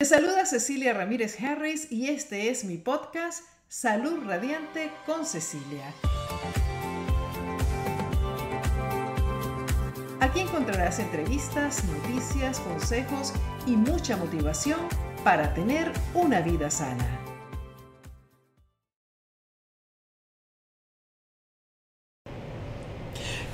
Te saluda Cecilia Ramírez Harris y este es mi podcast Salud Radiante con Cecilia. Aquí encontrarás entrevistas, noticias, consejos y mucha motivación para tener una vida sana.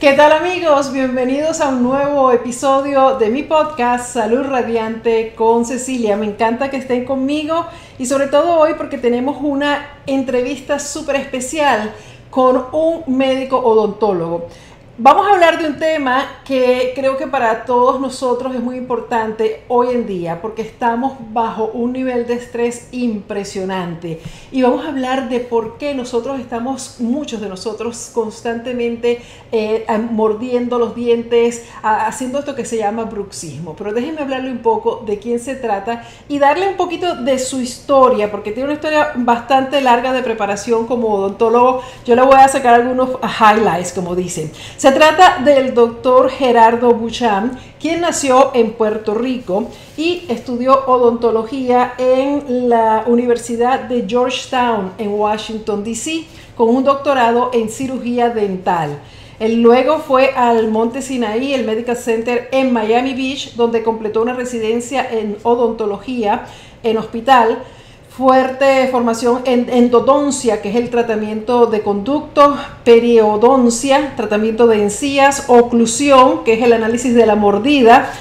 ¿Qué tal amigos? Bienvenidos a un nuevo episodio de mi podcast Salud Radiante con Cecilia. Me encanta que estén conmigo y sobre todo hoy porque tenemos una entrevista súper especial con un médico odontólogo. Vamos a hablar de un tema que creo que para todos nosotros es muy importante hoy en día porque estamos bajo un nivel de estrés impresionante y vamos a hablar de por qué nosotros estamos, muchos de nosotros, constantemente eh, mordiendo los dientes, haciendo esto que se llama bruxismo. Pero déjenme hablarle un poco de quién se trata y darle un poquito de su historia porque tiene una historia bastante larga de preparación como odontólogo. Yo le voy a sacar algunos highlights, como dicen. Se trata del doctor Gerardo Buchan, quien nació en Puerto Rico y estudió odontología en la Universidad de Georgetown en Washington, D.C., con un doctorado en cirugía dental. Luego fue al Monte Sinaí, el Medical Center en Miami Beach, donde completó una residencia en odontología en hospital fuerte formación en endodoncia, que es el tratamiento de conducto, periodoncia, tratamiento de encías, oclusión, que es el análisis de la mordida,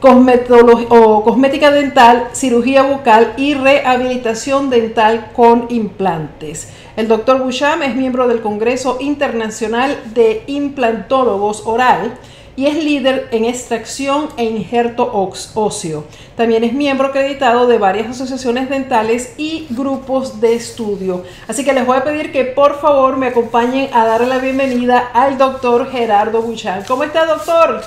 cosmética dental, cirugía bucal y rehabilitación dental con implantes. El doctor Boucham es miembro del Congreso Internacional de Implantólogos Oral y es líder en extracción e injerto óseo. También es miembro acreditado de varias asociaciones dentales y grupos de estudio. Así que les voy a pedir que por favor me acompañen a darle la bienvenida al doctor Gerardo Buchan. ¿Cómo está, doctor?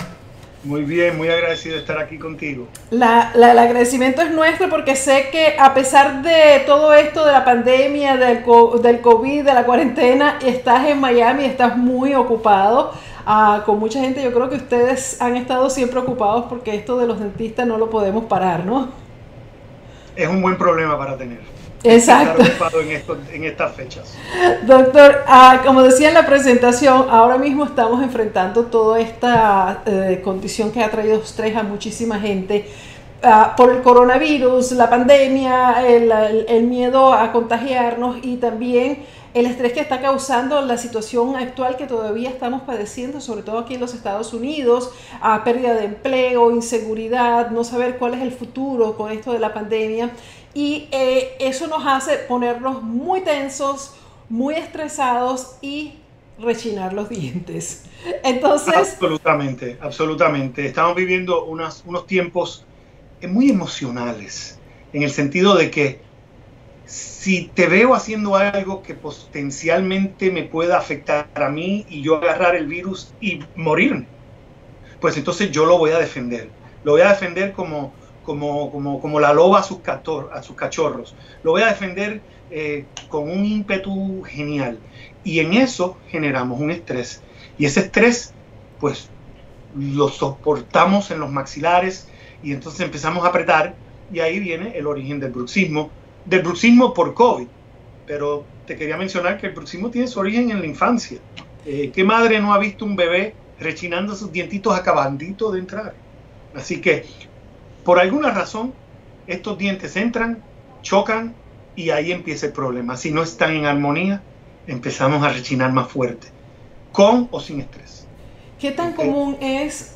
Muy bien, muy agradecido de estar aquí contigo. La, el agradecimiento es nuestro porque sé que a pesar de todo esto de la pandemia, del, del COVID, de la cuarentena, estás en Miami, estás muy ocupado con mucha gente. Yo creo que ustedes han estado siempre ocupados porque esto de los dentistas no lo podemos parar, ¿no? Es un buen problema para tener. Exacto. en, estas fechas. Doctor, ah, como decía en la presentación, ahora mismo estamos enfrentando toda esta eh, condición que ha traído estrés a muchísima gente. Ah, por el coronavirus, la pandemia, el, miedo a contagiarnos y también el estrés que está causando la situación actual que todavía estamos padeciendo, sobre todo aquí en los Estados Unidos, a pérdida de empleo, inseguridad, no saber cuál es el futuro con esto de la pandemia. Y eh, eso nos hace ponernos muy tensos, muy estresados y rechinar los dientes. Entonces... Absolutamente, absolutamente. Estamos viviendo unos tiempos muy emocionales, en el sentido de que si te veo haciendo algo que potencialmente me pueda afectar a mí y yo agarrar el virus y morirme, pues entonces yo lo voy a defender. Lo voy a defender como, como, como, como la loba a sus, a sus cachorros. Lo voy a defender eh, con un ímpetu genial. Y en eso generamos un estrés. Y ese estrés, pues, lo soportamos en los maxilares y entonces empezamos a apretar y ahí viene el origen del bruxismo, del bruxismo por COVID. Pero te quería mencionar que el bruxismo tiene su origen en la infancia. Eh, ¿Qué madre no ha visto un bebé rechinando sus dientitos acabandito de entrar? Así que, por alguna razón, estos dientes entran, chocan y ahí empieza el problema. Si no están en armonía, empezamos a rechinar más fuerte, con o sin estrés. ¿Qué tan común es,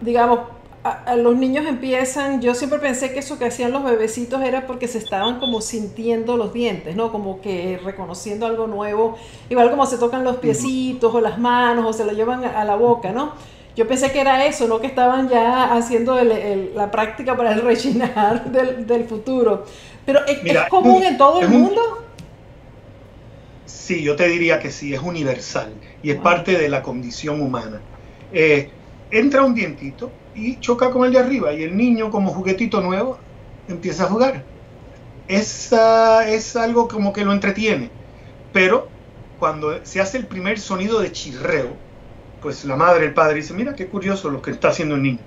digamos, a, los niños empiezan, yo siempre pensé que eso que hacían los bebecitos era porque se estaban como sintiendo los dientes, ¿no? Como que reconociendo algo nuevo, igual como se tocan los piecitos o las manos o se lo llevan a, la boca, ¿no? Yo pensé que era eso, ¿no? Que estaban ya haciendo la práctica para el rechinar del, futuro. Pero ¿es, común en todo el mundo? Sí, yo te diría que sí, es universal y es parte de la condición humana. Eh, entra un dientito, y choca con el de arriba y el niño como juguetito nuevo empieza a jugar. Esa es algo como que lo entretiene, pero cuando se hace el primer sonido de chirreo, pues la madre, el padre dice, mira qué curioso lo que está haciendo el niño.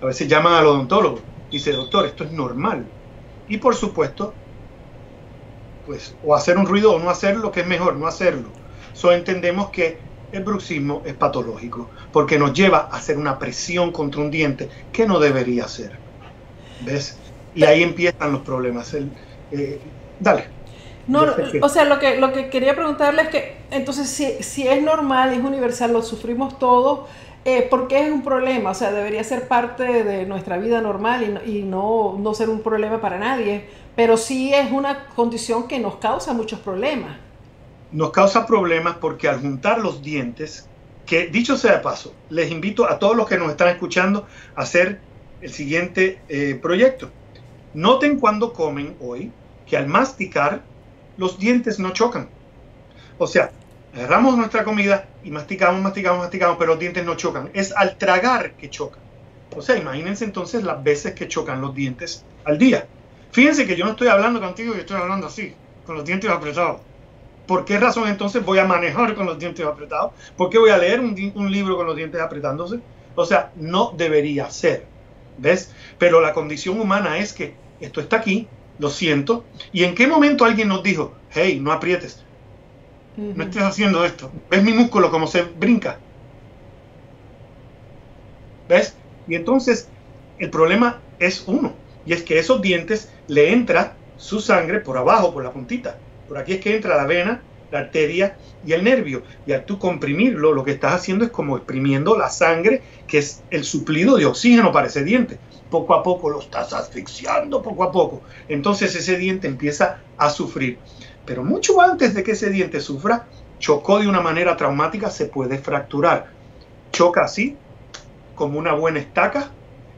A veces llaman al odontólogo dice, doctor, esto es normal. Y por supuesto, pues o hacer un ruido o no hacerlo, que es mejor no hacerlo. So entendemos que el bruxismo es patológico porque nos lleva a hacer una presión contra un diente que no debería hacer. ¿Ves? Y ahí empiezan los problemas. Eh, dale. No, o sea, lo que, lo que quería preguntarle es que, entonces, si, si es normal, es universal, lo sufrimos todos, eh, ¿por qué es un problema? O sea, debería ser parte de nuestra vida normal y, y no, no ser un problema para nadie, pero sí es una condición que nos causa muchos problemas. Nos causa problemas porque al juntar los dientes, que dicho sea de paso, les invito a todos los que nos están escuchando a hacer el siguiente eh, proyecto. Noten cuando comen hoy que al masticar los dientes no chocan. O sea, agarramos nuestra comida y masticamos, masticamos, masticamos, pero los dientes no chocan. Es al tragar que chocan. O sea, imagínense entonces las veces que chocan los dientes al día. Fíjense que yo no estoy hablando contigo, yo estoy hablando así, con los dientes apretados. ¿Por qué razón entonces voy a manejar con los dientes apretados? ¿Por qué voy a leer un, un libro con los dientes apretándose? O sea, no debería ser. ¿Ves? Pero la condición humana es que esto está aquí, lo siento. ¿Y en qué momento alguien nos dijo, hey, no aprietes? No estés haciendo esto. ¿Ves mi músculo como se brinca? ¿Ves? Y entonces el problema es uno. Y es que esos dientes le entra su sangre por abajo, por la puntita. Por aquí es que entra la vena, la arteria y el nervio. Y al tú comprimirlo, lo que estás haciendo es como exprimiendo la sangre, que es el suplido de oxígeno para ese diente poco a poco lo estás asfixiando, poco a poco. Entonces ese diente empieza a sufrir. Pero mucho antes de que ese diente sufra, chocó de una manera traumática, se puede fracturar. Choca así, como una buena estaca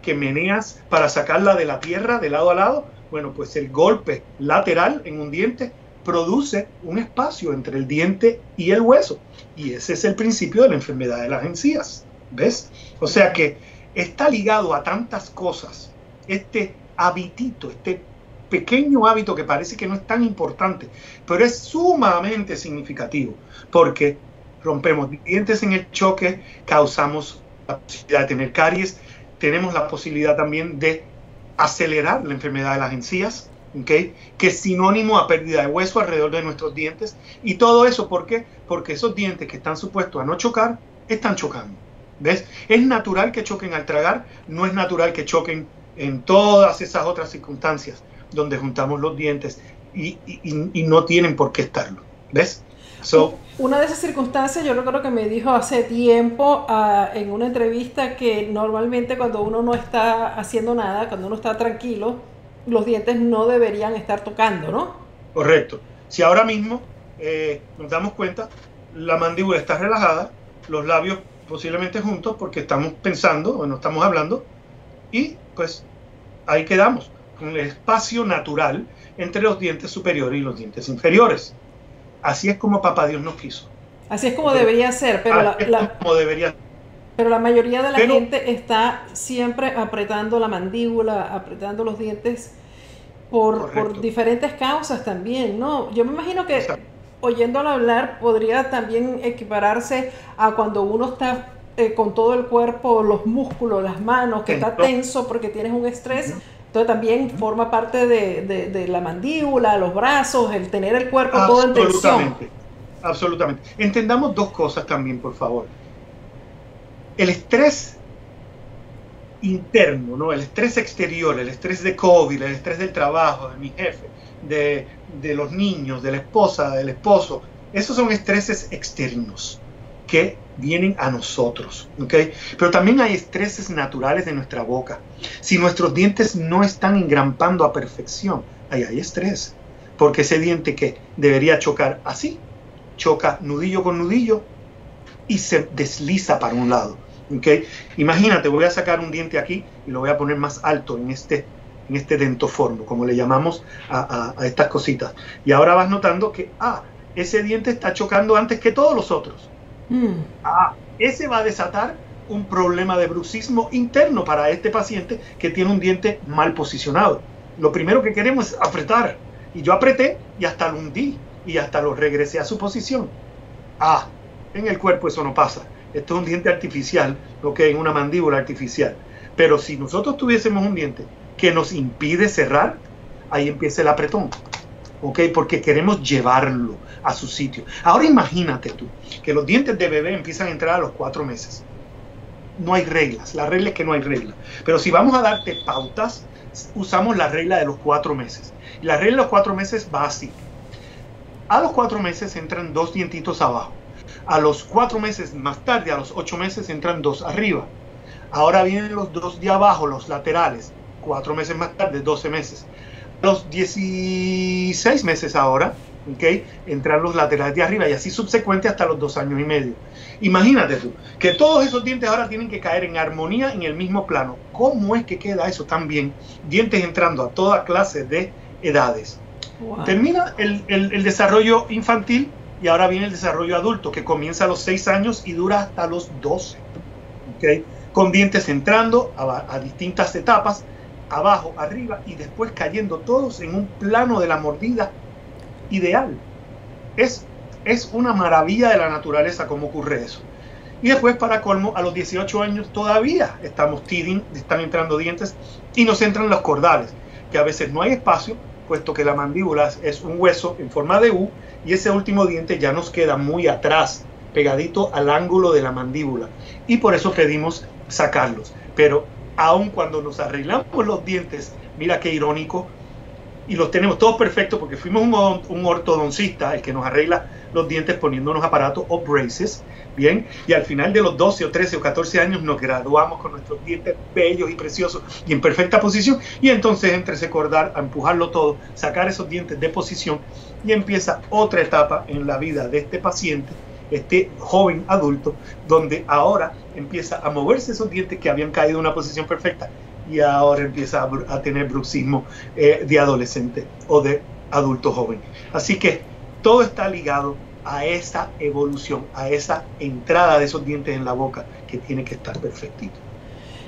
que meneas para sacarla de la tierra de lado a lado. Bueno, pues el golpe lateral en un diente produce un espacio entre el diente y el hueso. Y ese es el principio de la enfermedad de las encías. ¿Ves? O sea que está ligado a tantas cosas, este habitito, este pequeño hábito que parece que no es tan importante, pero es sumamente significativo, porque rompemos dientes en el choque, causamos la posibilidad de tener caries, tenemos la posibilidad también de acelerar la enfermedad de las encías, que es sinónimo a pérdida de hueso alrededor de nuestros dientes, y todo eso, ¿por qué? Porque esos dientes que están supuestos a no chocar, están chocando. ¿Ves? Es natural que choquen al tragar, no es natural que choquen en todas esas otras circunstancias donde juntamos los dientes y, no tienen por qué estarlo. ¿Ves? una de esas circunstancias, yo recuerdo que me dijo hace tiempo ah, en una entrevista que normalmente cuando uno no está haciendo nada, cuando uno está tranquilo, los dientes no deberían estar tocando, ¿no? Correcto. Si ahora mismo eh, nos damos cuenta, la mandíbula está relajada, los labios posiblemente juntos porque estamos pensando o no estamos hablando y pues ahí quedamos con el espacio natural entre los dientes superiores y los dientes inferiores. Así es como Papá Dios nos quiso. Así es como debería ser, pero la, como debería pero la mayoría de la gente está siempre apretando la mandíbula, apretando los dientes por, por, diferentes causas también, ¿no? Yo me imagino que oyéndolo hablar podría también equipararse a cuando uno está eh, con todo el cuerpo, los músculos, las manos, que está tenso porque tienes un estrés. Entonces también forma parte de, la mandíbula, los brazos, el tener el cuerpo todo en tensión. Absolutamente. Entendamos dos cosas también, por favor. El estrés interno, ¿no? El estrés exterior, el estrés de COVID, el estrés del trabajo, de mi jefe, de, los niños, de la esposa, del esposo. Esos son estreses externos que vienen a nosotros, ¿ok? Pero también hay estreses naturales de nuestra boca. Si nuestros dientes no están engrampando a perfección, ahí hay estrés. Porque ese diente que debería chocar así, choca nudillo con nudillo y se desliza para un lado. ¿Ok? Imagínate, voy a sacar un diente aquí y lo voy a poner más alto en este en este dentoformo, como le llamamos a, estas cositas. Y ahora vas notando que, ah, ese diente está chocando antes que todos los otros. Mm. Ah, ese va a desatar un problema de bruxismo interno para este paciente que tiene un diente mal posicionado. Lo primero que queremos es apretar. Y yo apreté y hasta lo hundí y hasta lo regresé a su posición. Ah, en el cuerpo eso no pasa. Esto es un diente artificial, lo que es una mandíbula artificial. Pero si nosotros tuviésemos un diente que nos impide cerrar, ahí empieza el apretón. ¿Ok? Porque queremos llevarlo a su sitio. Ahora imagínate tú que los dientes de bebé empiezan a entrar a los cuatro meses. No hay reglas. La regla es que no hay regla. Pero si vamos a darte pautas, usamos la regla de los cuatro meses. La regla de los cuatro meses va así. A los cuatro meses entran dos dientitos abajo. A los cuatro meses más tarde, a los ocho meses, entran dos arriba. Ahora vienen los dos de abajo, los laterales. Cuatro meses más tarde, 12 meses. A los 16 meses ahora, ¿okay? entran los laterales de arriba y así subsecuente hasta los dos años y medio. Imagínate tú, que todos esos dientes ahora tienen que caer en armonía en el mismo plano. ¿Cómo es que queda eso tan bien? Dientes entrando a toda clase de edades. Termina el, el, desarrollo infantil y ahora viene el desarrollo adulto, que comienza a los 6 años y dura hasta los 12. ¿okay? Con dientes entrando a, distintas etapas, abajo, arriba y después cayendo todos en un plano de la mordida ideal. Es, es una maravilla de la naturaleza cómo ocurre eso. Y después, para colmo, a los 18 años todavía estamos teething, están entrando dientes y nos entran los cordales, que a veces no hay espacio, puesto que la mandíbula es un hueso en forma de U y ese último diente ya nos queda muy atrás, pegadito al ángulo de la mandíbula. Y por eso pedimos sacarlos. Pero aun cuando nos arreglamos los dientes, mira qué irónico, y los tenemos todos perfectos porque fuimos un, ortodoncista, el que nos arregla los dientes poniéndonos aparatos o braces, bien, y al final de los 12 o 13 o 14 años nos graduamos con nuestros dientes bellos y preciosos y en perfecta posición, y entonces entre ese cordar a empujarlo todo, sacar esos dientes de posición, y empieza otra etapa en la vida de este paciente, este joven adulto, donde ahora empieza a moverse esos dientes que habían caído en una posición perfecta y ahora empieza a, tener bruxismo eh, de adolescente o de adulto joven. Así que todo está ligado a esa evolución, a esa entrada de esos dientes en la boca que tiene que estar perfectito.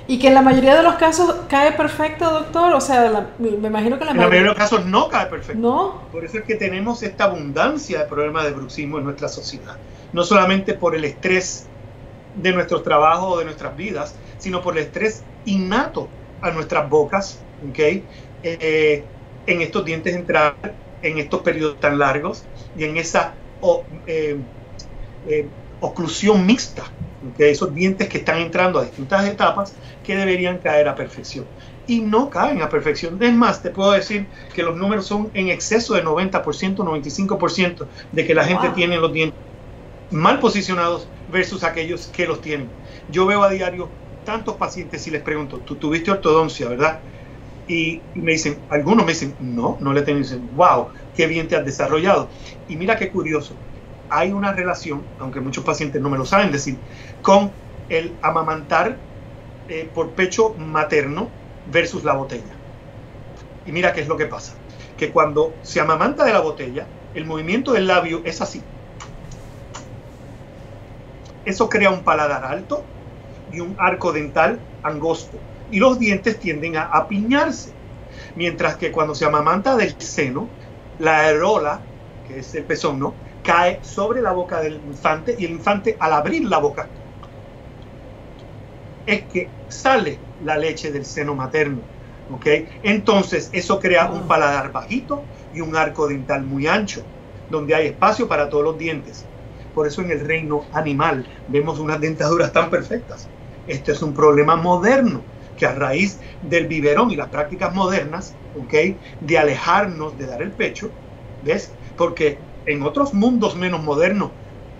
Y que en la mayoría de los casos cae perfecto, doctor. O sea, me imagino que en la, mayoría de los casos no cae perfecto. No. Por eso es que tenemos esta abundancia de problemas de bruxismo en nuestra sociedad. No solamente por el estrés de nuestros trabajos o de nuestras vidas, sino por el estrés innato a nuestras bocas, ¿okay? Eh, en estos dientes entrar en estos periodos tan largos y en esa eh, eh, oclusión mixta, ¿okay? esos dientes que están entrando a distintas etapas que deberían caer a perfección. Y no caen a perfección. Es más, te puedo decir que los números son en exceso de 90%, 95% de que la gente tiene los dientes mal posicionados versus aquellos que los tienen. Yo veo a diario tantos pacientes y les pregunto, tú tuviste ortodoncia, ¿verdad? Y, me dicen, algunos me dicen, no, no le tengo, dicen, wow, qué bien te has desarrollado. Y mira qué curioso, hay una relación, aunque muchos pacientes no me lo saben decir, con el amamantar eh, por pecho materno versus la botella. Y mira qué es lo que pasa, que cuando se amamanta de la botella, el movimiento del labio es así. Eso crea un paladar alto, y un arco dental angosto y los dientes tienden a apiñarse. Mientras que cuando se amamanta del seno, la aerola, que es el pezón, ¿no? cae sobre la boca del infante y el infante al abrir la boca es que sale la leche del seno materno. ¿ok? Entonces eso crea un paladar bajito y un arco dental muy ancho, donde hay espacio para todos los dientes. Por eso en el reino animal vemos unas dentaduras tan perfectas. Este es un problema moderno que a raíz del biberón y las prácticas modernas, ¿ok? De alejarnos de dar el pecho, ¿ves? Porque en otros mundos menos modernos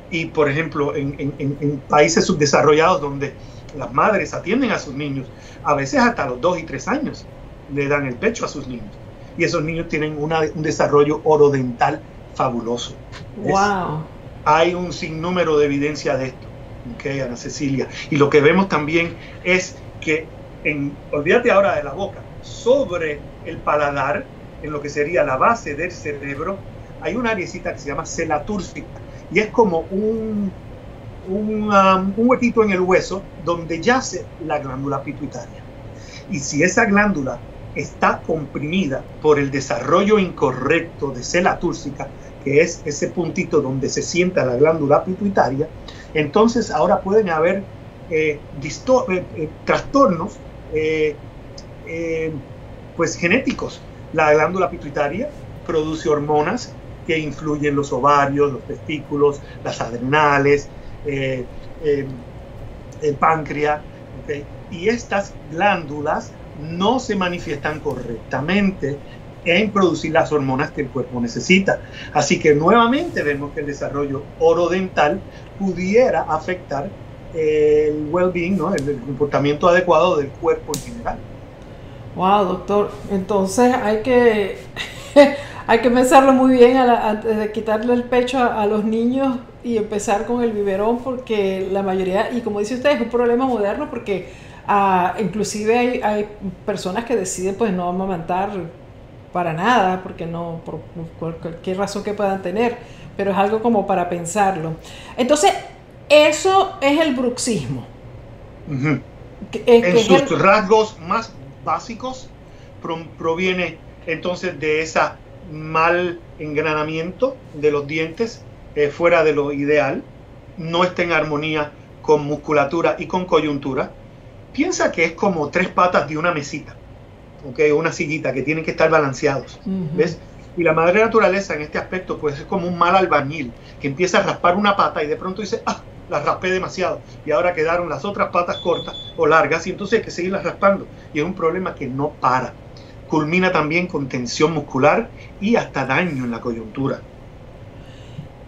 y, por ejemplo, en, países subdesarrollados donde las madres atienden a sus niños, a veces hasta los dos y tres años le dan el pecho a sus niños. Y esos niños tienen un desarrollo orodental fabuloso. ¡Wow! Hay un sinnúmero de evidencia de esto. Okay, Ana Cecilia. Y lo que vemos también es que, en, olvídate ahora de la boca, sobre el paladar, en lo que sería la base del cerebro, hay una areacita que se llama celatúrcica y es como un, un, um, un huequito en el hueso donde yace la glándula pituitaria. Y si esa glándula está comprimida por el desarrollo incorrecto de celatúrcica, que es ese puntito donde se sienta la glándula pituitaria, entonces ahora pueden haber eh, eh, eh, trastornos pues genéticos. La glándula pituitaria produce hormonas que influyen los ovarios, los testículos, las adrenales, eh, eh, el páncreas. Y estas glándulas no se manifiestan correctamente en producir las hormonas que el cuerpo necesita. Así que nuevamente vemos que el desarrollo orodental pudiera afectar el well-being, ¿no? el, comportamiento adecuado del cuerpo en general. Wow, doctor. Entonces hay que hay que pensarlo muy bien antes de quitarle el pecho a, los niños y empezar con el biberón porque la mayoría, y como dice usted, es un problema moderno porque ah, inclusive hay, hay, personas que deciden pues no amamantar para nada, porque no, por, cualquier razón que puedan tener, pero es algo como para pensarlo. Entonces, eso es el bruxismo. en sus rasgos más básicos proviene entonces de esa mal engranamiento de los dientes eh, fuera de lo ideal, no está en armonía con musculatura y con coyuntura. Piensa que es como tres patas de una mesita, ¿okay? una sillita que tienen que estar balanceados. ¿ves? Y la madre naturaleza en este aspecto pues es como un mal albañil que empieza a raspar una pata y de pronto dice, ah, la raspé demasiado y ahora quedaron las otras patas cortas o largas y entonces hay que seguirlas raspando. Y es un problema que no para culmina también con tensión muscular y hasta daño en la coyuntura.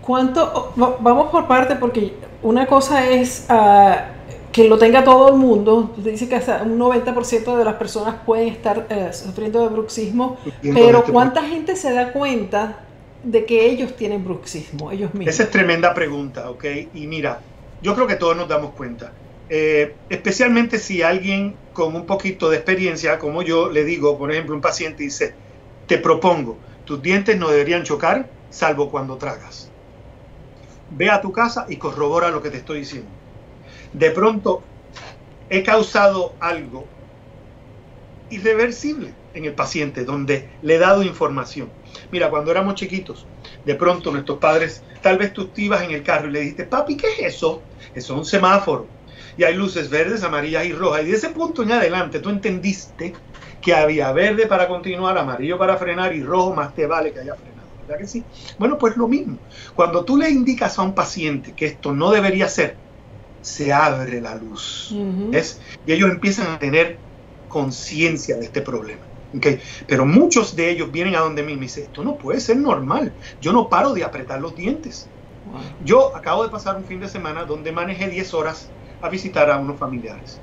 ¿Cuánto? Vamos por parte porque una cosa es ah, que lo tenga todo el mundo. Usted dice que hasta un 90% de las personas pueden estar eh, sufriendo de bruxismo, pero ¿cuánta gente se da cuenta de que ellos tienen bruxismo, ellos mismos? Esa es tremenda pregunta, ¿ok? Y mira, yo creo que todos nos damos cuenta. Eh, especialmente si alguien con un poquito de experiencia, como yo le digo, por ejemplo, un paciente dice, te propongo, tus dientes no deberían chocar salvo cuando tragas. Ve a tu casa y corrobora lo que te estoy diciendo. De pronto he causado algo irreversible en el paciente, donde le he dado información. Mira, cuando éramos chiquitos, de pronto nuestros padres, tal vez tú ibas en el carro y le dijiste, papi, ¿qué es eso? Eso es un semáforo y hay luces verdes, amarillas y rojas. Y de ese punto en adelante tú entendiste que había verde para continuar, amarillo para frenar y rojo más te vale que haya frenado. ¿Verdad que sí? Bueno, pues lo mismo. Cuando tú le indicas a un paciente que esto no debería ser, se abre la luz. Y ellos empiezan a tener conciencia de este problema. ¿Okay? Pero muchos de ellos vienen a donde mí y me dicen, esto no puede ser normal. Yo no paro de apretar los dientes. Yo acabo de pasar un fin de semana donde manejé 10 horas a visitar a unos familiares.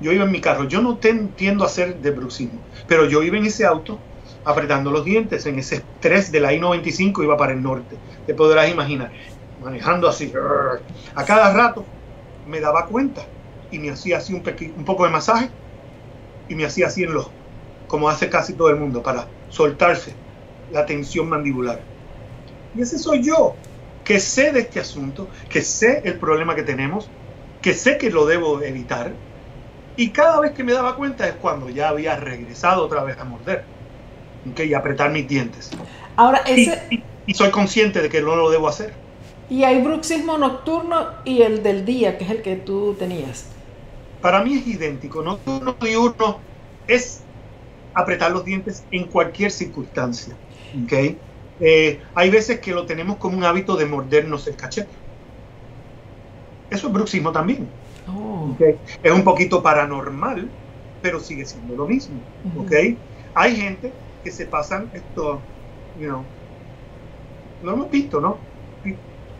Yo iba en mi carro, yo no tiendo a hacer de bruxismo, pero yo iba en ese auto apretando los dientes, en ese estrés de la I-95 iba para el norte, te podrás imaginar, manejando así, a cada rato me daba cuenta y me hacía así un, un poco de masaje y me hacía así en los, como hace casi todo el mundo, para soltarse la tensión mandibular. Y ese soy yo, que sé de este asunto, que sé el problema que tenemos, que sé que lo debo evitar. Y cada vez que me daba cuenta es cuando ya había regresado otra vez a morder ¿okay? y apretar mis dientes. Ahora, ese... y, soy consciente de que no lo debo hacer. Y hay bruxismo nocturno y el del día, que es el que tú tenías. Para mí es idéntico. Nocturno y uno es apretar los dientes en cualquier circunstancia. ¿okay? Eh, hay veces que lo tenemos como un hábito de mordernos el cachete. Eso es bruxismo también. Oh. Es un poquito paranormal, pero sigue siendo lo mismo. Hay gente que se pasan esto, you know, lo hemos visto, ¿no?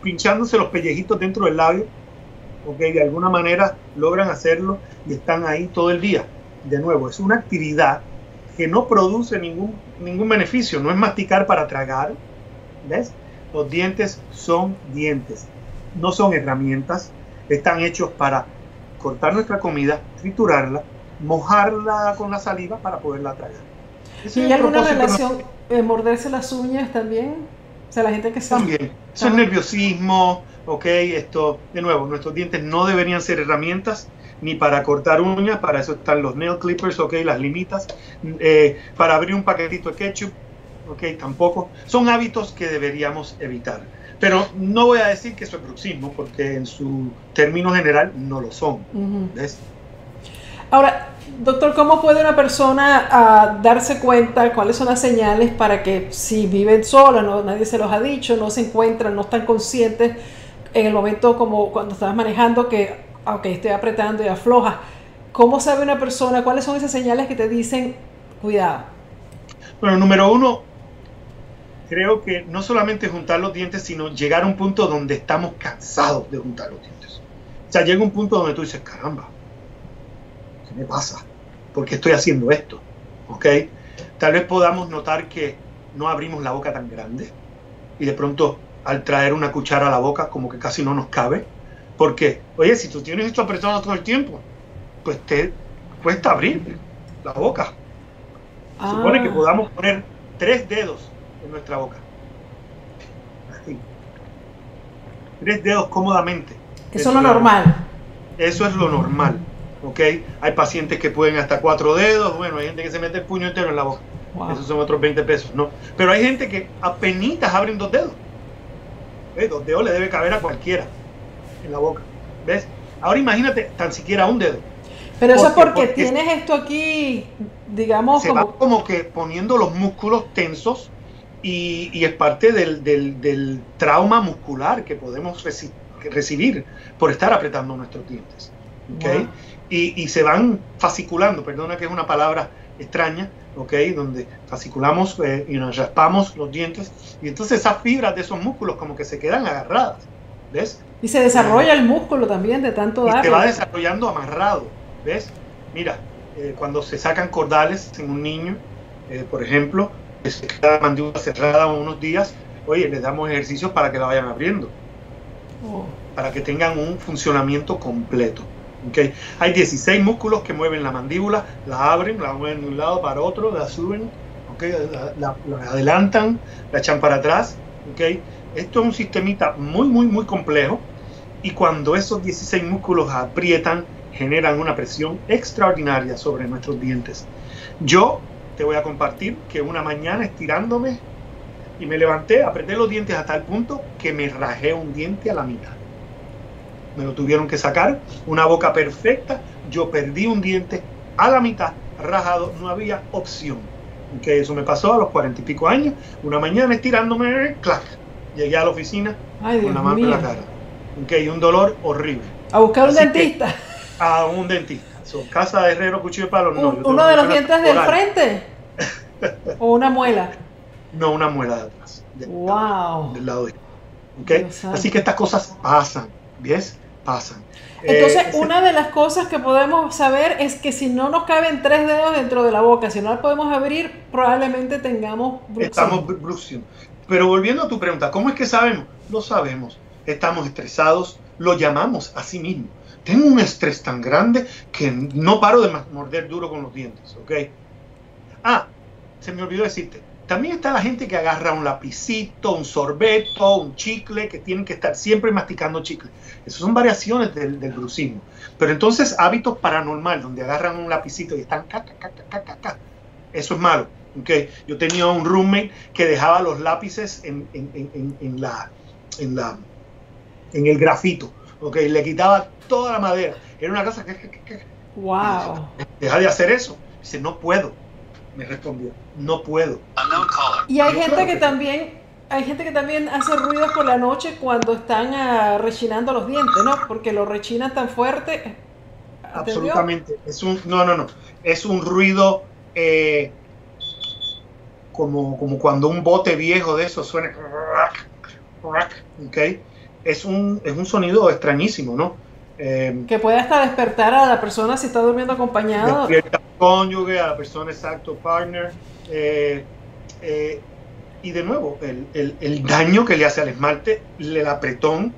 Pinchándose los pellejitos dentro del labio, ¿ok? De alguna manera logran hacerlo y están ahí todo el día. De nuevo, es una actividad que no produce ningún, ningún beneficio, no es masticar para tragar, ¿ves? Los dientes son dientes, no son herramientas, están hechos para cortar nuestra comida, triturarla, mojarla con la saliva para poderla tragar. ¿Y alguna relación, eh, morderse las uñas también? O sea, la gente que También. Eso es nerviosismo, ok, esto, de nuevo, nuestros dientes no deberían ser herramientas ni para cortar uñas, para eso están los nail clippers, ok, las limitas, eh, para abrir un paquetito de ketchup, ok, tampoco. Son hábitos que deberíamos evitar. Pero no voy a decir que eso es bruxismo, porque en su término general no lo son. Ahora, Doctor, ¿cómo puede una persona ah, darse cuenta cuáles son las señales para que si viven sola, no, nadie se los ha dicho, no se encuentran, no están conscientes en el momento como cuando estás manejando que, aunque estoy apretando y afloja, ¿cómo sabe una persona cuáles son esas señales que te dicen cuidado? Bueno, número uno, creo que no solamente juntar los dientes, sino llegar a un punto donde estamos cansados de juntar los dientes. O sea, llega un punto donde tú dices, caramba, ¿qué me pasa? ¿Por qué estoy haciendo esto? ¿Ok? Tal vez podamos notar que no abrimos la boca tan grande y de pronto al traer una cuchara a la boca como que casi no nos cabe. Porque, oye, si tú tienes esto apretado todo el tiempo, pues te cuesta abrir la boca. Se supone que ah. podamos poner tres dedos en nuestra boca. Así. Tres dedos cómodamente. Eso es lo normal. Eso es lo normal. ¿Ok? Hay pacientes que pueden hasta cuatro dedos. Bueno, hay gente que se mete el puño entero en la boca. Esos son otros 20 pesos, ¿no? Pero hay gente que apenas abren dos dedos. Dos dedos le debe caber a cualquiera en la boca. ¿Ves? Ahora imagínate tan siquiera un dedo. Pero eso es porque, tienes esto aquí, digamos, se como... Va como que poniendo los músculos tensos y, es parte del, trauma muscular que podemos recibir por estar apretando nuestros dientes. ¿okay? Y, se van fasciculando, perdona que es una palabra extraña, ¿okay? donde fasciculamos eh, y nos raspamos los dientes y entonces esas fibras de esos músculos como que se quedan agarradas. ¿Ves? Y se desarrolla el músculo también de tanto dar. Se va desarrollando amarrado. ¿Ves? Mira, eh, cuando se sacan cordales en un niño, eh, por ejemplo, se queda la mandíbula cerrada unos días, oye, les damos ejercicios para que la vayan abriendo, oh. para que tengan un funcionamiento completo. ¿okay? Hay 16 músculos que mueven la mandíbula, la abren, la mueven de un lado para otro, la suben, ¿okay? la, adelantan, la echan para atrás. ¿okay? Esto es un sistemita muy, muy, muy complejo y cuando esos 16 músculos aprietan, generan una presión extraordinaria sobre nuestros dientes. Yo te voy a compartir que una mañana estirándome y me levanté, apreté los dientes hasta el punto que me rajé un diente a la mitad. Me lo tuvieron que sacar, una boca perfecta, yo perdí un diente a la mitad, rajado, no había opción. Que eso me pasó a los cuarenta y pico años, una mañana estirándome, clac, llegué a la oficina con una mano en la cara. Okay, un dolor horrible. A buscar un dentista. a un dentista casa de herrero, cuchillo de palo, no. ¿Uno de los dientes del frente? ¿O una muela? No, una muela de atrás. wow. Del lado de. ¿Okay? Así que estas cosas pasan, ¿ves? Pasan. Entonces, eh, una de las cosas que podemos saber es que si no nos caben tres dedos dentro de la boca, si no la podemos abrir, probablemente tengamos bruxismo. Estamos bruxismo. Pero volviendo a tu pregunta, ¿cómo es que sabemos? Lo sabemos. Estamos estresados, lo llamamos a sí mismo tengo un estrés tan grande que no paro de morder duro con los dientes, ¿ok? Ah, se me olvidó decirte, también está la gente que agarra un lapicito, un sorbeto, un chicle, que tienen que estar siempre masticando chicle. Esas son variaciones del, brucismo. Pero entonces hábitos paranormal, donde agarran un lapicito y están caca, caca, caca, caca. Eso es malo. ¿Okay? Yo tenía un roommate que dejaba los lápices en, en, en, en la, en, la, en el grafito. ¿ok? Le quitaba toda la madera. Era una cosa que... wow. Deja de hacer eso. Dice, no puedo. Me respondió, no puedo. Y hay gente que también hay gente que también hace ruidos por la noche cuando están uh, rechinando los dientes, ¿no? Porque lo rechinan tan fuerte. Absolutamente. Es un, no, no, no. Es un ruido eh, como, como cuando un bote viejo de eso suena. ¿Ok? Es un, es un sonido extrañísimo, ¿no? Eh, que puede hasta despertar a la persona si está durmiendo acompañado. Despierta al cónyuge, a la persona exacto, partner. Eh, eh, y de nuevo, el, el, daño que le hace al esmalte, el apretón,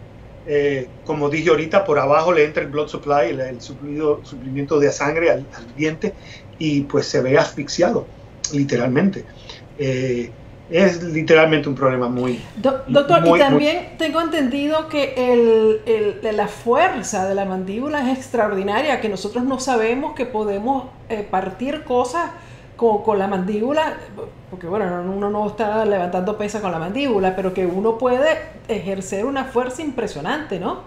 como dije ahorita, por abajo le entra el blood supply, el, el suplimiento de sangre al, al, diente, y pues se ve asfixiado, literalmente es literalmente un problema muy... doctor, y también tengo entendido que el, la fuerza de la mandíbula es extraordinaria, que nosotros no sabemos que podemos eh, partir cosas con, con, la mandíbula, porque bueno, uno no está levantando pesa con la mandíbula, pero que uno puede ejercer una fuerza impresionante, ¿no?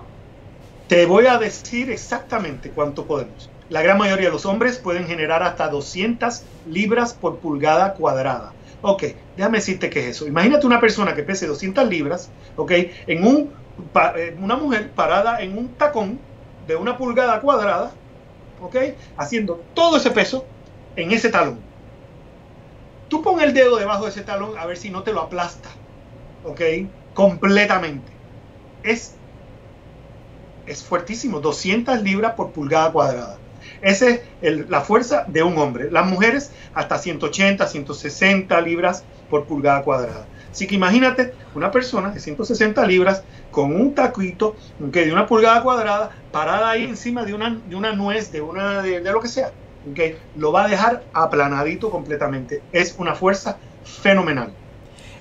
Te voy a decir exactamente cuánto podemos. la gran mayoría de los hombres pueden generar hasta 200 libras por pulgada cuadrada. Ok, déjame decirte qué es eso. Imagínate una persona que pese 200 libras, ok, en un, eh, una mujer parada en un tacón de una pulgada cuadrada, ok, haciendo todo ese peso en ese talón. Tú pon el dedo debajo de ese talón a ver si no te lo aplasta, ok, completamente. Es, es fuertísimo, 200 libras por pulgada cuadrada. Esa es la fuerza de un hombre. Las mujeres hasta 180, 160 libras por pulgada cuadrada. Así que imagínate una persona de 160 libras con un taquito que de una pulgada cuadrada parada ahí encima de una, de una nuez, de, una, de, lo que sea. Okay, lo va a dejar aplanadito completamente. Es una fuerza fenomenal.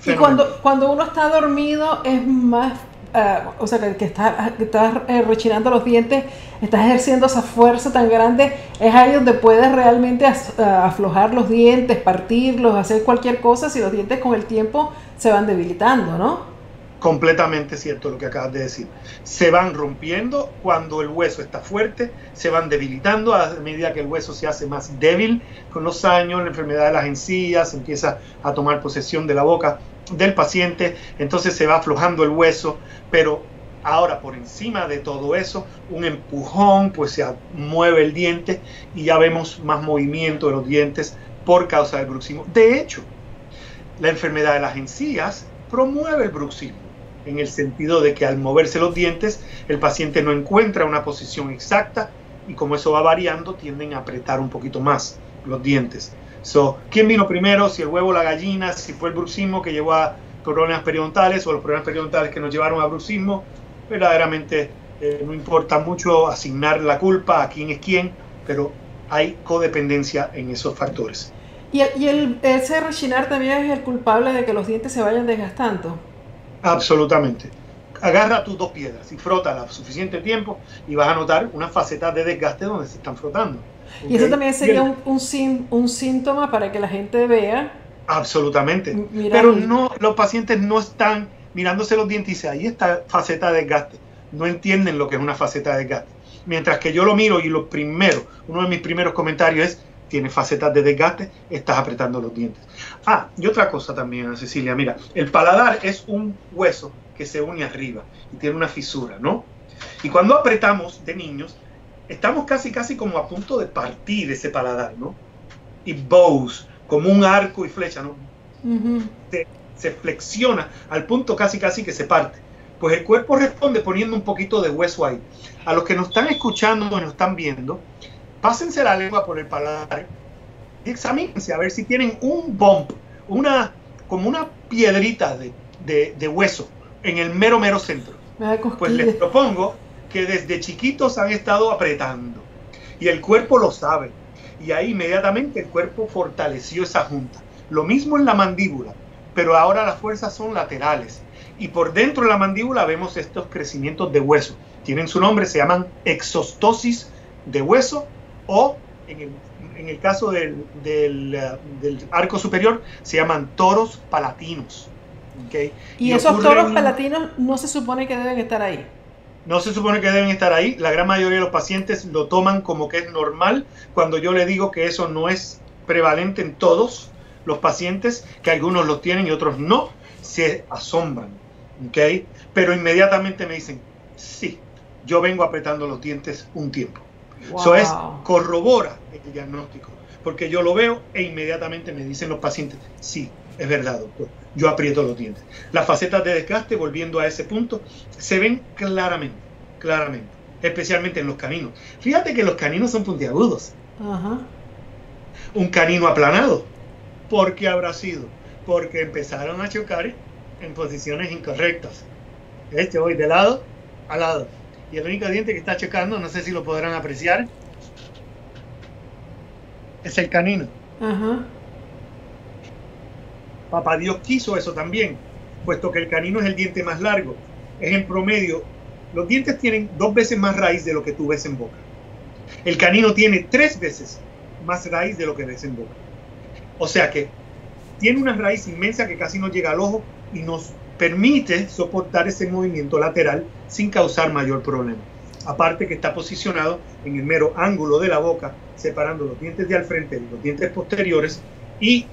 Y cuando, cuando uno está dormido es más Ah, o sea, que, que estás está, eh, rechinando los dientes, estás ejerciendo esa fuerza tan grande, es ahí donde puedes realmente ah, aflojar los dientes, partirlos, hacer cualquier cosa si los dientes con el tiempo se van debilitando, ¿no? Completamente cierto lo que acabas de decir. Se van rompiendo cuando el hueso está fuerte, se van debilitando a medida que el hueso se hace más débil con los años, la enfermedad de las encías empieza a tomar posesión de la boca del paciente, entonces se va aflojando el hueso, pero ahora por encima de todo eso, un empujón, pues se mueve el diente y ya vemos más movimiento de los dientes por causa del bruxismo. De hecho, la enfermedad de las encías promueve el bruxismo, en el sentido de que al moverse los dientes, el paciente no encuentra una posición exacta y como eso va variando, tienden a apretar un poquito más los dientes. So, ¿Quién vino primero? Si el huevo o la gallina, si fue el bruxismo que llevó a problemas periodontales o los problemas periodontales que nos llevaron a bruxismo. Verdaderamente eh, no importa mucho asignar la culpa a quién es quién, pero hay codependencia en esos factores. ¿Y, y el, ese rechinar también es el culpable de que los dientes se vayan desgastando? Absolutamente. Agarra tus dos piedras y frótalas suficiente tiempo y vas a notar una faceta de desgaste donde se están frotando. Y eso también sería un, un, un, síntoma para que la gente vea. Absolutamente. Pero no, los pacientes no están mirándose los dientes y dicen, ahí está faceta de desgaste. No entienden lo que es una faceta de desgaste. Mientras que yo lo miro y lo primero, uno de mis primeros comentarios es, tiene facetas de desgaste, estás apretando los dientes. Ah, y otra cosa también, Cecilia, mira, el paladar es un hueso que se une arriba y tiene una fisura, ¿no? Y cuando apretamos de niños, estamos casi, casi como a punto de partir ese paladar, ¿no? Y bows, como un arco y flecha, ¿no? se, flexiona al punto casi, casi que se parte. Pues el cuerpo responde poniendo un poquito de hueso ahí. A los que nos están escuchando o nos están viendo, pásense la lengua por el paladar y examínense a ver si tienen un bump, una, como una piedrita de, de hueso en el mero, mero centro. Pues les propongo que desde chiquitos han estado apretando. Y el cuerpo lo sabe. Y ahí inmediatamente el cuerpo fortaleció esa junta. Lo mismo en la mandíbula, pero ahora las fuerzas son laterales. Y por dentro de la mandíbula vemos estos crecimientos de hueso. Tienen su nombre, se llaman exostosis de hueso o en el, en el caso del, del, del, arco superior se llaman toros palatinos. ¿Okay? ¿Y, y esos toros palatinos no se supone que deben estar ahí? No se supone que deben estar ahí. La gran mayoría de los pacientes lo toman como que es normal cuando yo le digo que eso no es prevalente en todos los pacientes, que algunos lo tienen y otros no, se asombran. ¿okay? Pero inmediatamente me dicen, sí, yo vengo apretando los dientes un tiempo. Eso es, corrobora el diagnóstico, porque yo lo veo e inmediatamente me dicen los pacientes, sí, es verdad, doctor yo aprieto los dientes. Las facetas de desgaste, volviendo a ese punto, se ven claramente, claramente, especialmente en los caninos. Fíjate que los caninos son puntiagudos. Un canino aplanado. ¿Por qué habrá sido? Porque empezaron a chocar en posiciones incorrectas. Este voy de lado a lado. Y el único diente que está chocando, no sé si lo podrán apreciar, es el canino. Ajá. Papá Dios quiso eso también, puesto que el canino es el diente más largo. Es en promedio, los dientes tienen dos veces más raíz de lo que tú ves en boca. El canino tiene tres veces más raíz de lo que ves en boca. O sea que tiene una raíz inmensa que casi no llega al ojo y nos permite soportar ese movimiento lateral sin causar mayor problema. Aparte que está posicionado en el mero ángulo de la boca, separando los dientes de al frente de los dientes posteriores y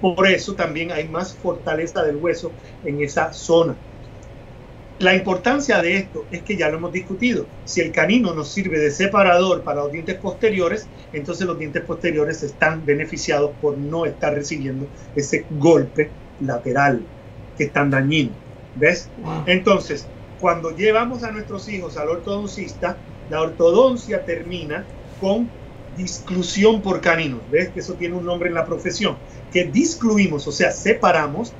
por eso también hay más fortaleza del hueso en esa zona. La importancia de esto es que ya lo hemos discutido. Si el canino nos sirve de separador para los dientes posteriores, entonces los dientes posteriores están beneficiados por no estar recibiendo ese golpe lateral que es tan dañino. ¿Ves? Entonces, cuando llevamos a nuestros hijos al ortodoncista, la ortodoncia termina con disclusión por caninos. ¿Ves que eso tiene un nombre en la profesión? Que discluimos, o sea, separamos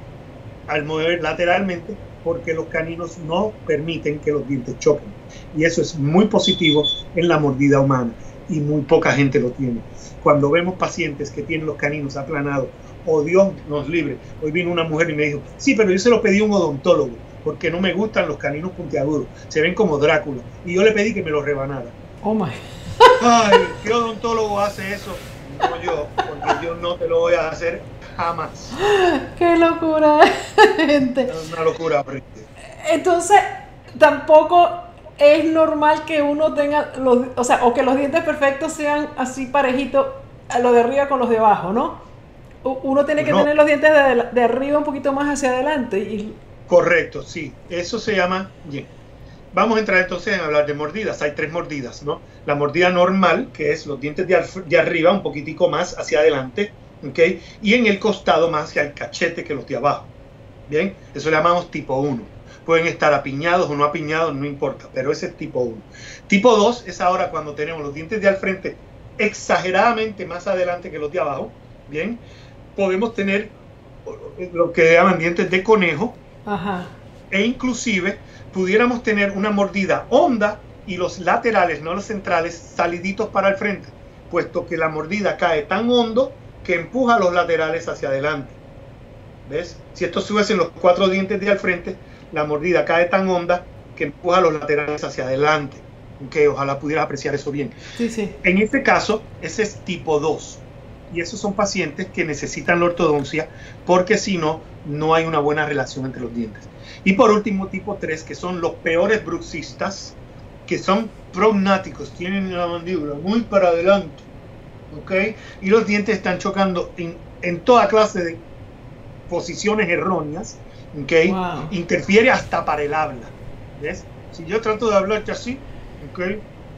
al mover lateralmente porque los caninos no permiten que los dientes choquen. Y eso es muy positivo en la mordida humana y muy poca gente lo tiene. Cuando vemos pacientes que tienen los caninos aplanados, o oh Dios nos libre. Hoy vino una mujer y me dijo, sí, pero yo se lo pedí a un odontólogo porque no me gustan los caninos puntiagudos, se ven como Drácula. Y yo le pedí que me los rebanara. Oh my. Ay, ¿qué odontólogo hace eso? No yo, porque yo no te lo voy a hacer jamás. Qué locura, gente. Es una locura. Entonces, tampoco es normal que uno tenga los, o sea, o que los dientes perfectos sean así parejitos, a lo de arriba con los de abajo, ¿no? Uno tiene que tener los dientes de, de, arriba un poquito más hacia adelante. Y... Correcto, sí. Eso se llama. Vamos a entrar entonces a hablar de mordidas. Hay tres mordidas, ¿no? La mordida normal, que es los dientes de, de arriba, un poquitico más hacia adelante, ¿ok? Y en el costado más hacia el cachete que los de abajo. Bien, eso le llamamos tipo 1. Pueden estar apiñados o no apiñados, no importa, pero ese es tipo 1. Tipo 2 es ahora cuando tenemos los dientes de al frente exageradamente más adelante que los de abajo. Bien, podemos tener lo que llaman dientes de conejo. Ajá. E inclusive pudiéramos tener una mordida honda y los laterales, no los centrales, saliditos para el frente, puesto que la mordida cae tan hondo que empuja los laterales hacia adelante. ¿Ves? Si esto en los cuatro dientes de al frente, la mordida cae tan honda que empuja los laterales hacia adelante. Que ojalá pudieras apreciar eso bien. Sí, sí. En este caso, ese es tipo 2. Y esos son pacientes que necesitan la ortodoncia porque si no, no hay una buena relación entre los dientes. Y por último, tipo 3, que son los peores bruxistas, que son prognáticos, tienen la mandíbula muy para adelante, ¿ok? Y los dientes están chocando en, en toda clase de posiciones erróneas, ¿ok? Interfiere hasta para el habla, ¿ves? Si yo trato de hablarte así, ¿ok?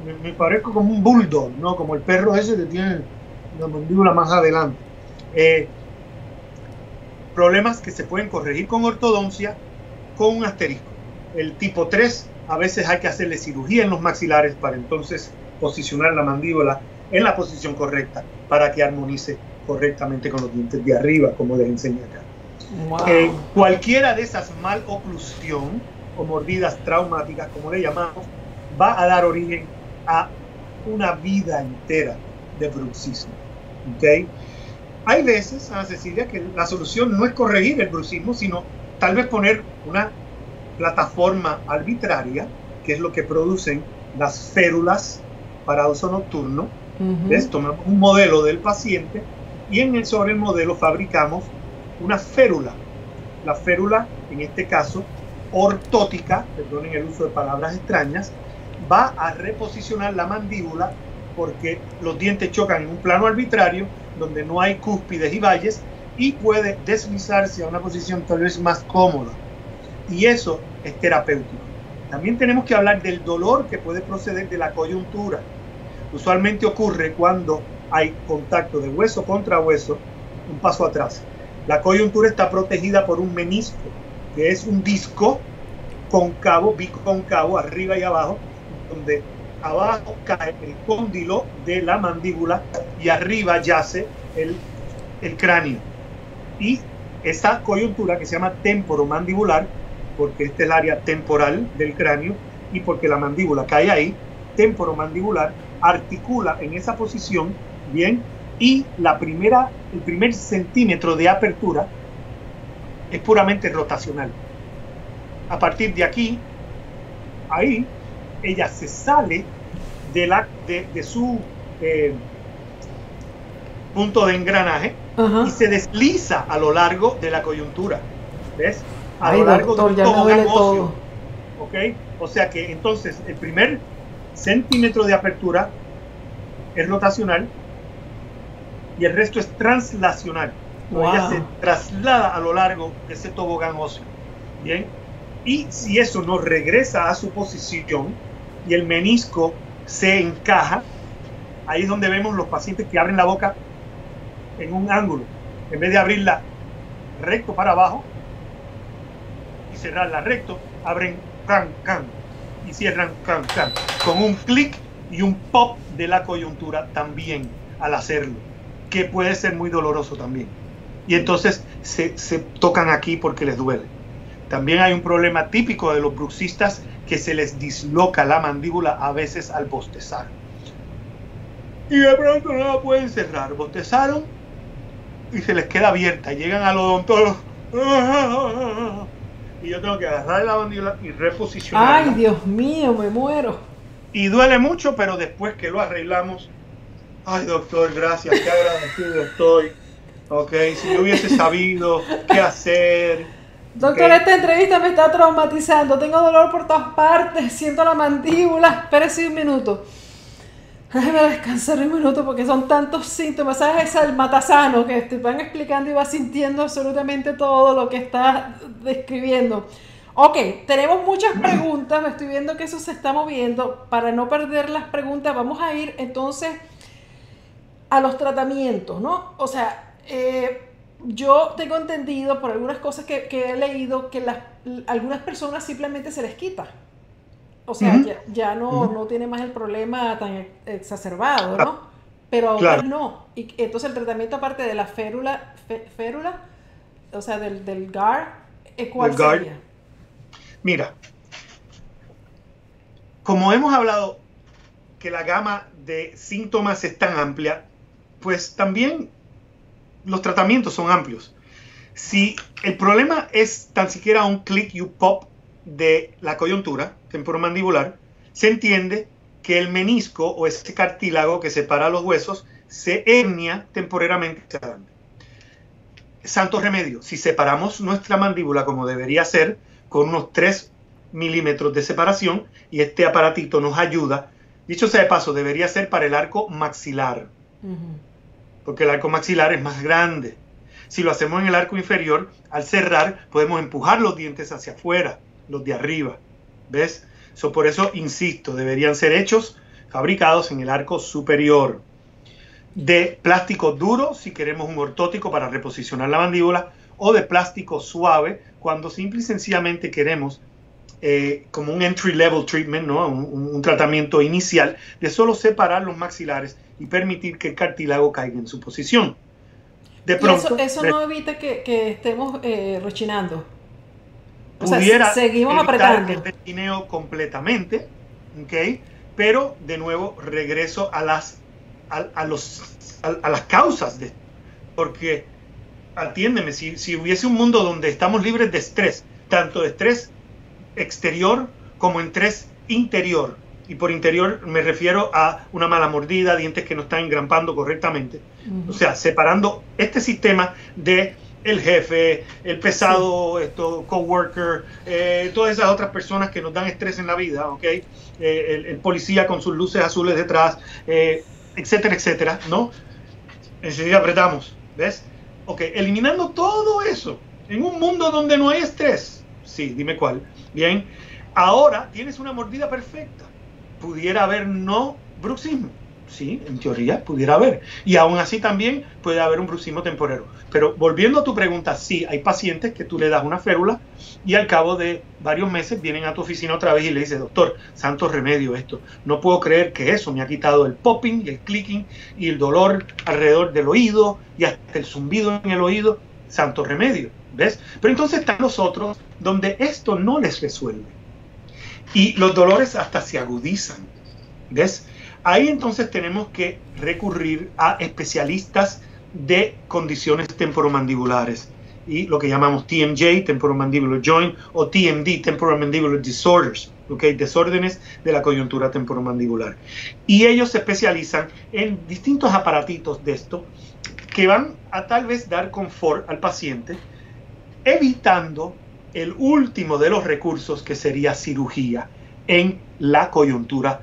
Me, parezco como un bulldog, ¿no? Como el perro ese que tiene la mandíbula más adelante. Eh, problemas que se pueden corregir con ortodoncia con un asterisco. El tipo 3, a veces hay que hacerle cirugía en los maxilares para entonces posicionar la mandíbula en la posición correcta para que armonice correctamente con los dientes de arriba, como les enseñé acá. Eh, cualquiera de esas mal oclusión o mordidas traumáticas, como le llamamos, va a dar origen a una vida entera de bruxismo. ¿okay? Hay veces, Ana Cecilia, que la solución no es corregir el bruxismo, sino tal vez poner una plataforma arbitraria, que es lo que producen las férulas para uso nocturno. Tomamos un modelo del paciente y en el, sobre el modelo fabricamos una férula. La férula, en este caso, ortótica, perdonen el uso de palabras extrañas, va a reposicionar la mandíbula porque los dientes chocan en un plano arbitrario donde no hay cúspides y valles y puede deslizarse a una posición tal vez más cómoda. Y eso es terapéutico. También tenemos que hablar del dolor que puede proceder de la coyuntura. Usualmente ocurre cuando hay contacto de hueso contra hueso, un paso atrás. La coyuntura está protegida por un menisco, que es un disco cóncavo, bicóncavo, arriba y abajo, donde abajo cae el cóndilo de la mandíbula y arriba yace el, el cráneo. Y esta coyuntura que se llama temporomandibular, porque este es el área temporal del cráneo y porque la mandíbula cae ahí, temporomandibular, articula en esa posición, bien, y la primera, el primer centímetro de apertura es puramente rotacional. A partir de aquí, ahí, ella se sale de, la, de, su eh, punto de engranaje y se desliza a lo largo de la coyuntura. ¿Ves? A lo largo de todo el ¿Ok? O sea que entonces el primer centímetro de apertura es rotacional y el resto es translacional. Ella se traslada a lo largo de ese tobogán óseo. Bien, y si eso no regresa a su posición y el menisco se encaja, ahí es donde vemos los pacientes que abren la boca en un ángulo. En vez de abrirla recto para abajo y cerrarla recto, abren can, can y cierran can, can, con un clic y un pop de la coyuntura también al hacerlo, que puede ser muy doloroso también. Y entonces se, se tocan aquí porque les duele. También hay un problema típico de los bruxistas que se les disloca la mandíbula a veces al bostezar. Y de pronto no la pueden cerrar. Bostezaron y se les queda abierta. Llegan al odontólogo. Y yo tengo que agarrar la mandíbula y reposicionarla. Ay, Dios mío, me muero. Y duele mucho, pero después que lo arreglamos, ay doctor, gracias, qué agradecido estoy. Ok, si yo hubiese sabido qué hacer, Doctor, esta entrevista me está traumatizando. Tengo dolor por todas partes. Siento la mandíbula. Espérese un minuto. Déjeme descansar un minuto porque son tantos síntomas. ¿Sabes? Es el matasano que te van explicando y vas sintiendo absolutamente todo lo que estás describiendo. Ok, tenemos muchas preguntas. Me estoy viendo que eso se está moviendo. Para no perder las preguntas, vamos a ir entonces a los tratamientos, ¿no? O sea, eh, yo tengo entendido por algunas cosas que, he leído que las, algunas personas simplemente se les quita. O sea, ya, no, no tiene más el problema tan exacerbado, ¿no? Pero ahora no. Y entonces el tratamiento aparte de la férula, férula o sea, del, del GAR, ¿eh, ¿cuál sería? Mira, como hemos hablado que la gama de síntomas es tan amplia, pues también los tratamientos son amplios. Si el problema es tan siquiera un click you pop de la coyuntura temporomandibular, se entiende que el menisco o ese cartílago que separa los huesos se hernia temporalmente. Santo remedio, si separamos nuestra mandíbula como debería ser, con unos 3 milímetros de separación, y este aparatito nos ayuda, dicho sea de paso, debería ser para el arco maxilar porque el arco maxilar es más grande. Si lo hacemos en el arco inferior, al cerrar podemos empujar los dientes hacia afuera, los de arriba. ¿Ves? por eso insisto, deberían ser hechos, fabricados en el arco superior. De plástico duro, si queremos un ortótico para reposicionar la mandíbula, o de plástico suave, cuando simple y sencillamente queremos eh, como un entry level treatment, ¿no? un, tratamiento inicial, de solo separar los maxilares y permitir que el cartílago caiga en su posición. De pronto, eso, no evita que, estemos eh, rechinando. O sea, seguimos apretando. el petineo completamente, ¿ok? Pero de nuevo regreso a las, a, los, a, las causas de porque atiéndeme, si, si hubiese un mundo donde estamos libres de estrés, tanto de estrés exterior como en tres interior. Y por interior me refiero a una mala mordida, dientes que no están engrampando correctamente. O sea, separando este sistema de el jefe, el pesado, esto, coworker, eh, todas esas otras personas que nos dan estrés en la vida, ¿ok? Eh, el, policía con sus luces azules detrás, eh, etcétera, etcétera, ¿no? Enseguida apretamos, ¿ves? Ok, eliminando todo eso en un mundo donde no hay estrés. Sí, dime cuál. Bien, ahora tienes una mordida perfecta. Pudiera haber no bruxismo. Sí, en teoría pudiera haber. Y aún así también puede haber un bruxismo temporero. Pero volviendo a tu pregunta, sí, hay pacientes que tú le das una férula y al cabo de varios meses vienen a tu oficina otra vez y le dices, doctor, santo remedio esto. No puedo creer que eso me ha quitado el popping el clicking y el dolor alrededor del oído y hasta el zumbido en el oído. Santo remedio. ¿Ves? Pero entonces están los otros donde esto no les resuelve. Y los dolores hasta se agudizan. ¿Ves? Ahí entonces tenemos que recurrir a especialistas de condiciones temporomandibulares y lo que llamamos TMJ, temporomandibular joint, o TMD, temporomandibular disorders, ¿okay? desórdenes de la coyuntura temporomandibular. Y ellos se especializan en distintos aparatitos de esto que van a tal vez dar confort al paciente, evitando el último de los recursos que sería cirugía en la coyuntura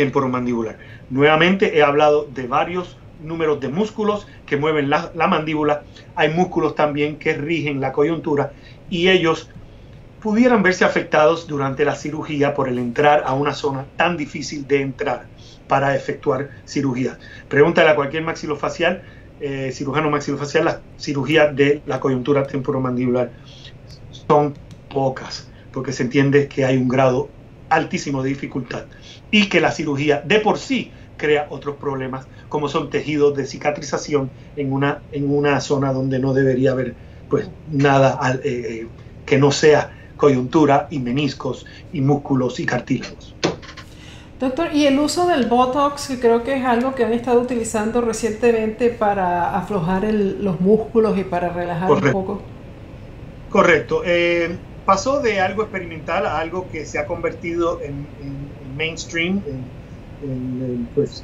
temporomandibular. Nuevamente he hablado de varios números de músculos que mueven la, la, mandíbula. Hay músculos también que rigen la coyuntura y ellos pudieran verse afectados durante la cirugía por el entrar a una zona tan difícil de entrar para efectuar cirugía. Pregúntale a cualquier maxilofacial, eh, cirujano maxilofacial, las cirugías de la coyuntura temporomandibular son pocas, porque se entiende que hay un grado altísimo de dificultad y que la cirugía de por sí crea otros problemas, como son tejidos de cicatrización en una, en una zona donde no debería haber pues nada eh, eh, que no sea coyuntura y meniscos y músculos y cartílagos. Doctor, y el uso del Botox, que creo que es algo que han estado utilizando recientemente para aflojar los músculos y para relajar un poco. Correcto. Eh, pasó de algo experimental a algo que se ha convertido en, mainstream, en, pues,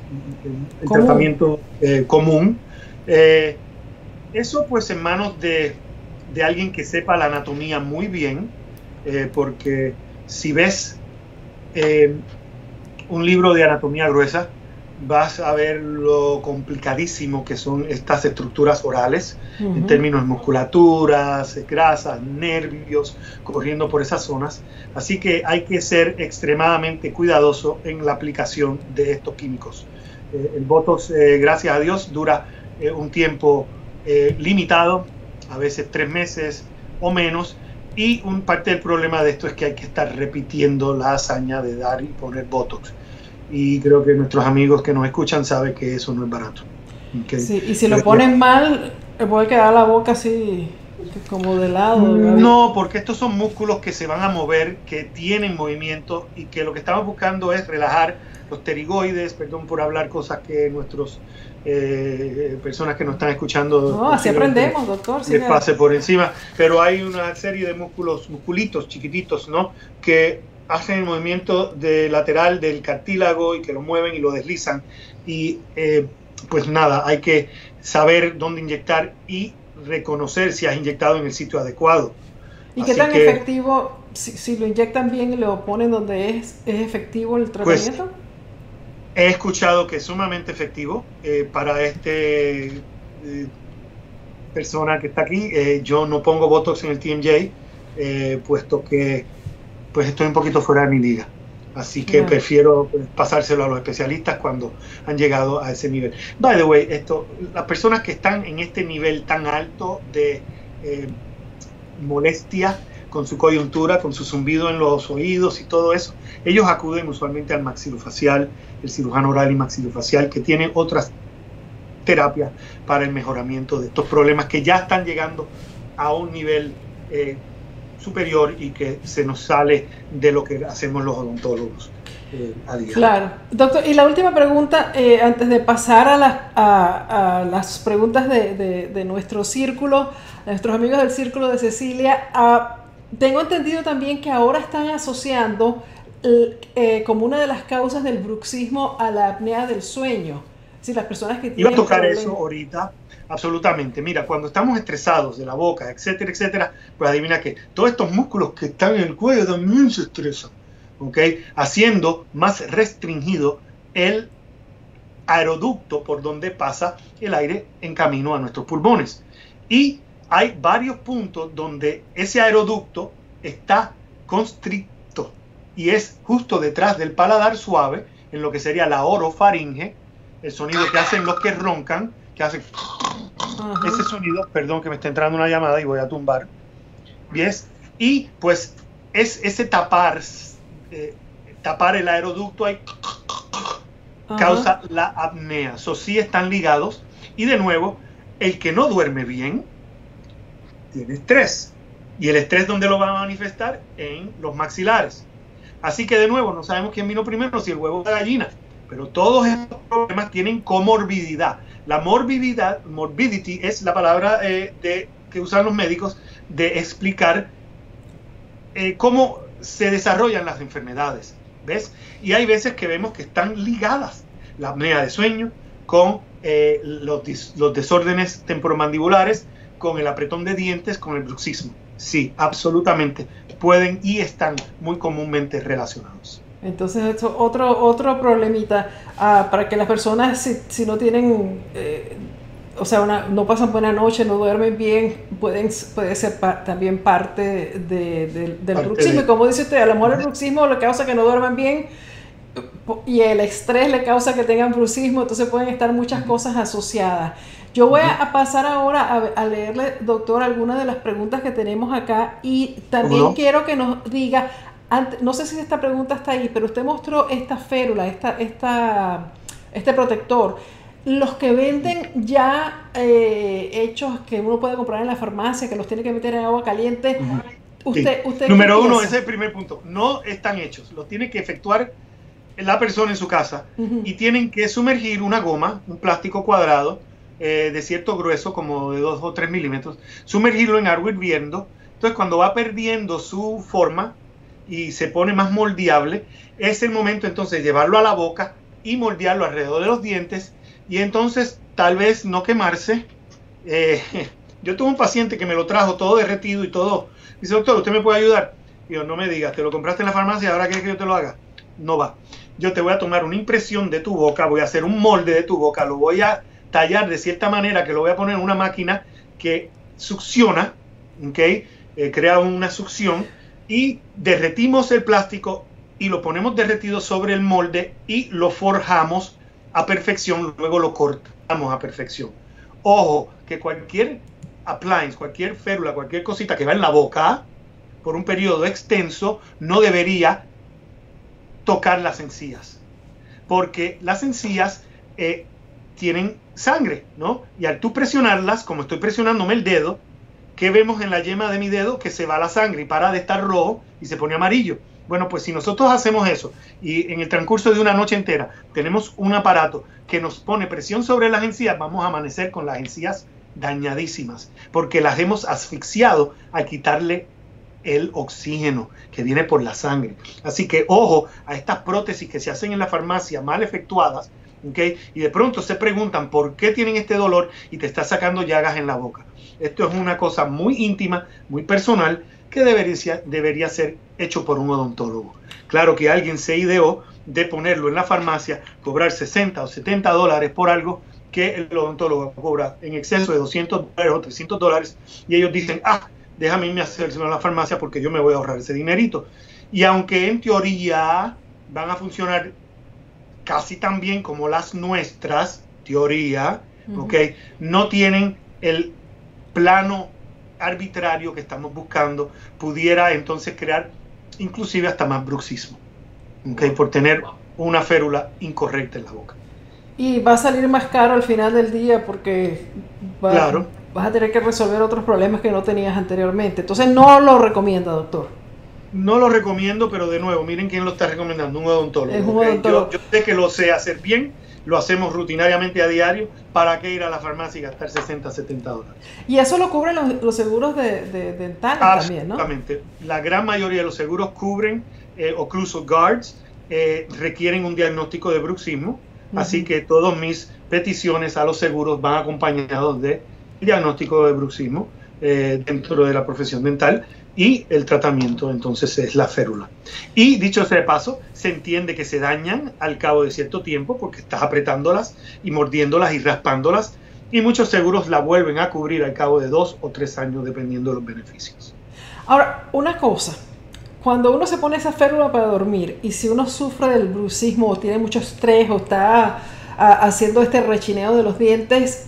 el tratamiento eh, común. Eh, eso pues en manos de, de alguien que sepa la anatomía muy bien, eh, porque si ves un libro de anatomía gruesa, vas a ver lo complicadísimo que son estas estructuras orales en términos de musculaturas, grasas, nervios, corriendo por esas zonas. Así que hay que ser extremadamente cuidadoso en la aplicación de estos químicos. Eh, el Botox, gracias a Dios, dura un tiempo limitado, a veces tres meses o menos, y un parte del problema de esto es que hay que estar repitiendo la hazaña de dar y poner Botox. Y creo que nuestros amigos que nos escuchan saben que eso no es barato. Sí, y si lo pones mal, puede quedar la boca así como de lado. No, porque estos son músculos que se van a mover, que tienen movimiento y que lo que estamos buscando es relajar los pterigoides, perdón por hablar cosas que nuestros eh, personas que nos están escuchando. No, así aprendemos, doctor. Les pase por encima. Pero hay una serie de músculos, musculitos chiquititos, ¿no? Que hacen el movimiento de lateral del cartílago y que lo mueven y lo deslizan. Y eh, pues nada, hay que saber dónde inyectar y reconocer si has inyectado en el sitio adecuado. ¿Y qué tan efectivo, si, lo inyectan bien y lo ponen donde es, es efectivo el pues, tratamiento? He escuchado que es sumamente efectivo eh, para este eh, persona que está aquí. Eh, yo no pongo Botox en el TMJ, puesto que pues estoy un poquito fuera de mi liga. Así que prefiero pues, pasárselo a los especialistas cuando han llegado a ese nivel. By the way, esto, las personas que están en este nivel tan alto de molestia con su coyuntura, con su zumbido en los oídos y todo eso, ellos acuden usualmente al maxilofacial, el cirujano oral y maxilofacial, que tiene otras terapias para el mejoramiento de estos problemas que ya están llegando a un nivel eh, superior y que se nos sale de lo que hacemos los odontólogos. Eh, a día. Claro, doctor, y la última pregunta, eh, antes de pasar a, a, las preguntas de, de, nuestro círculo, nuestros amigos del círculo de Cecilia, ah, tengo entendido también que ahora están asociando eh, como una de las causas del bruxismo a la apnea del sueño. Si las personas que Iba a tocar eso ahorita, absolutamente. Mira, cuando estamos estresados de la boca, etcétera, etcétera, pues adivina que todos estos músculos que están en el cuello también se estresan, ¿ok? Haciendo más restringido el aeroducto por donde pasa el aire en camino a nuestros pulmones. Y hay varios puntos donde ese aeroducto está constricto y es justo detrás del paladar suave, en lo que sería la orofaringe, el sonido que hacen los que roncan, que hacen ese sonido, perdón que me está entrando una llamada y voy a tumbar, ¿ves? Y pues es ese tapar, eh, tapar el aeroducto ahí causa la apnea. So sí están ligados y de nuevo, el que no duerme bien, tiene estrés. ¿Y el estrés dónde lo va a manifestar? En los maxilares. Así que de nuevo, no sabemos quién vino primero, si el huevo o la gallina. Pero todos estos problemas tienen comorbididad. La morbilidad, morbidity es la palabra eh, de, que usan los médicos de explicar eh, cómo se desarrollan las enfermedades. ¿Ves? Y hay veces que vemos que están ligadas la apnea de sueño con eh, los desórdenes temporomandibulares con el apretón de dientes, con el bruxismo. Sí, absolutamente. Pueden y están muy comúnmente relacionados. Entonces, esto otro, otro problemita ah, para que las personas, si, si no tienen, eh, o sea, una, no pasan buena noche, no duermen bien, pueden, puede ser también parte de, del bruxismo. Y como dice usted, a lo mejor el bruxismo le causa que no duerman bien y el estrés le causa que tengan bruxismo, entonces pueden estar muchas cosas asociadas. Yo voy a pasar ahora a, leerle, doctor, algunas de las preguntas que tenemos acá y también quiero que nos diga, no sé si esta pregunta está ahí, pero usted mostró esta férula, esta, esta, este protector. Los que venden ya eh, hechos que uno puede comprar en la farmacia, que los tiene que meter en agua caliente, usted, usted Número uno, ese es el primer punto. No están hechos, los tiene que efectuar la persona en su casa y tienen que sumergir una goma, un plástico cuadrado eh, de cierto grueso, como de 2 o 3 milímetros, sumergirlo en agua hirviendo. Entonces, cuando va perdiendo su forma y se pone más moldeable, es el momento entonces de llevarlo a la boca y moldearlo alrededor de los dientes y entonces tal vez no quemarse. Eh, yo tuve un paciente que me lo trajo todo derretido y todo. Dice, doctor, ¿usted me puede ayudar? Y yo, no me digas, te lo compraste en la farmacia, ahora quieres que yo te lo haga. No va. Yo te voy a tomar una impresión de tu boca, voy a hacer un molde de tu boca, lo voy a tallar de cierta manera que lo voy a poner en una máquina que succiona, ¿okay? Eh, crea una succión y derretimos el plástico y lo ponemos derretido sobre el molde y lo forjamos a perfección, luego lo cortamos a perfección. Ojo, que cualquier appliance, cualquier férula, cualquier cosita que va en la boca por un periodo extenso no debería tocar las encías, porque las encías eh, tienen sangre, ¿no? Y al tú presionarlas, como estoy presionándome el dedo, ¿qué vemos en la yema de mi dedo? Que se va la sangre y para de estar rojo y se pone amarillo. Bueno, pues si nosotros hacemos eso y en el transcurso de una noche entera tenemos un aparato que nos pone presión sobre las encías, vamos a amanecer con las encías dañadísimas, porque las hemos asfixiado al quitarle el oxígeno que viene por la sangre. Así que ojo a estas prótesis que se hacen en la farmacia mal efectuadas, y de pronto se preguntan por qué tienen este dolor y te está sacando llagas en la boca. Esto es una cosa muy íntima, muy personal, que debería, debería ser hecho por un odontólogo. Claro que alguien se ideó de ponerlo en la farmacia, cobrar 60 o 70 dólares por algo que el odontólogo cobra en exceso de 200 dólares o 300 dólares y ellos dicen, ah, déjame irme a hacerlo en la farmacia porque yo me voy a ahorrar ese dinerito. Y aunque en teoría van a funcionar casi tan bien como las nuestras, teoría, no tienen el plano arbitrario que estamos buscando, pudiera entonces crear inclusive hasta más bruxismo, por tener una férula incorrecta en la boca. Y va a salir más caro al final del día porque vas a tener que resolver otros problemas que no tenías anteriormente. Entonces no lo recomienda, doctor. No lo recomiendo, pero de nuevo, miren quién lo está recomendando, un odontólogo. Yo, sé que lo sé hacer bien, lo hacemos rutinariamente a diario, ¿para qué ir a la farmacia y gastar 60, 70 dólares? Y eso lo cubren los, seguros de, de dentales también, ¿no? Exactamente. La gran mayoría de los seguros cubren, eh, incluso guards, eh, requieren un diagnóstico de bruxismo, así que todas mis peticiones a los seguros van acompañados de diagnóstico de bruxismo eh, dentro de la profesión dental y el tratamiento entonces es la férula. Y dicho sea de paso, se entiende que se dañan al cabo de cierto tiempo porque estás apretándolas y mordiéndolas y raspándolas y muchos seguros la vuelven a cubrir al cabo de dos o tres años dependiendo de los beneficios. Ahora, una cosa, cuando uno se pone esa férula para dormir y si uno sufre del bruxismo o tiene mucho estrés o está haciendo este rechineo de los dientes,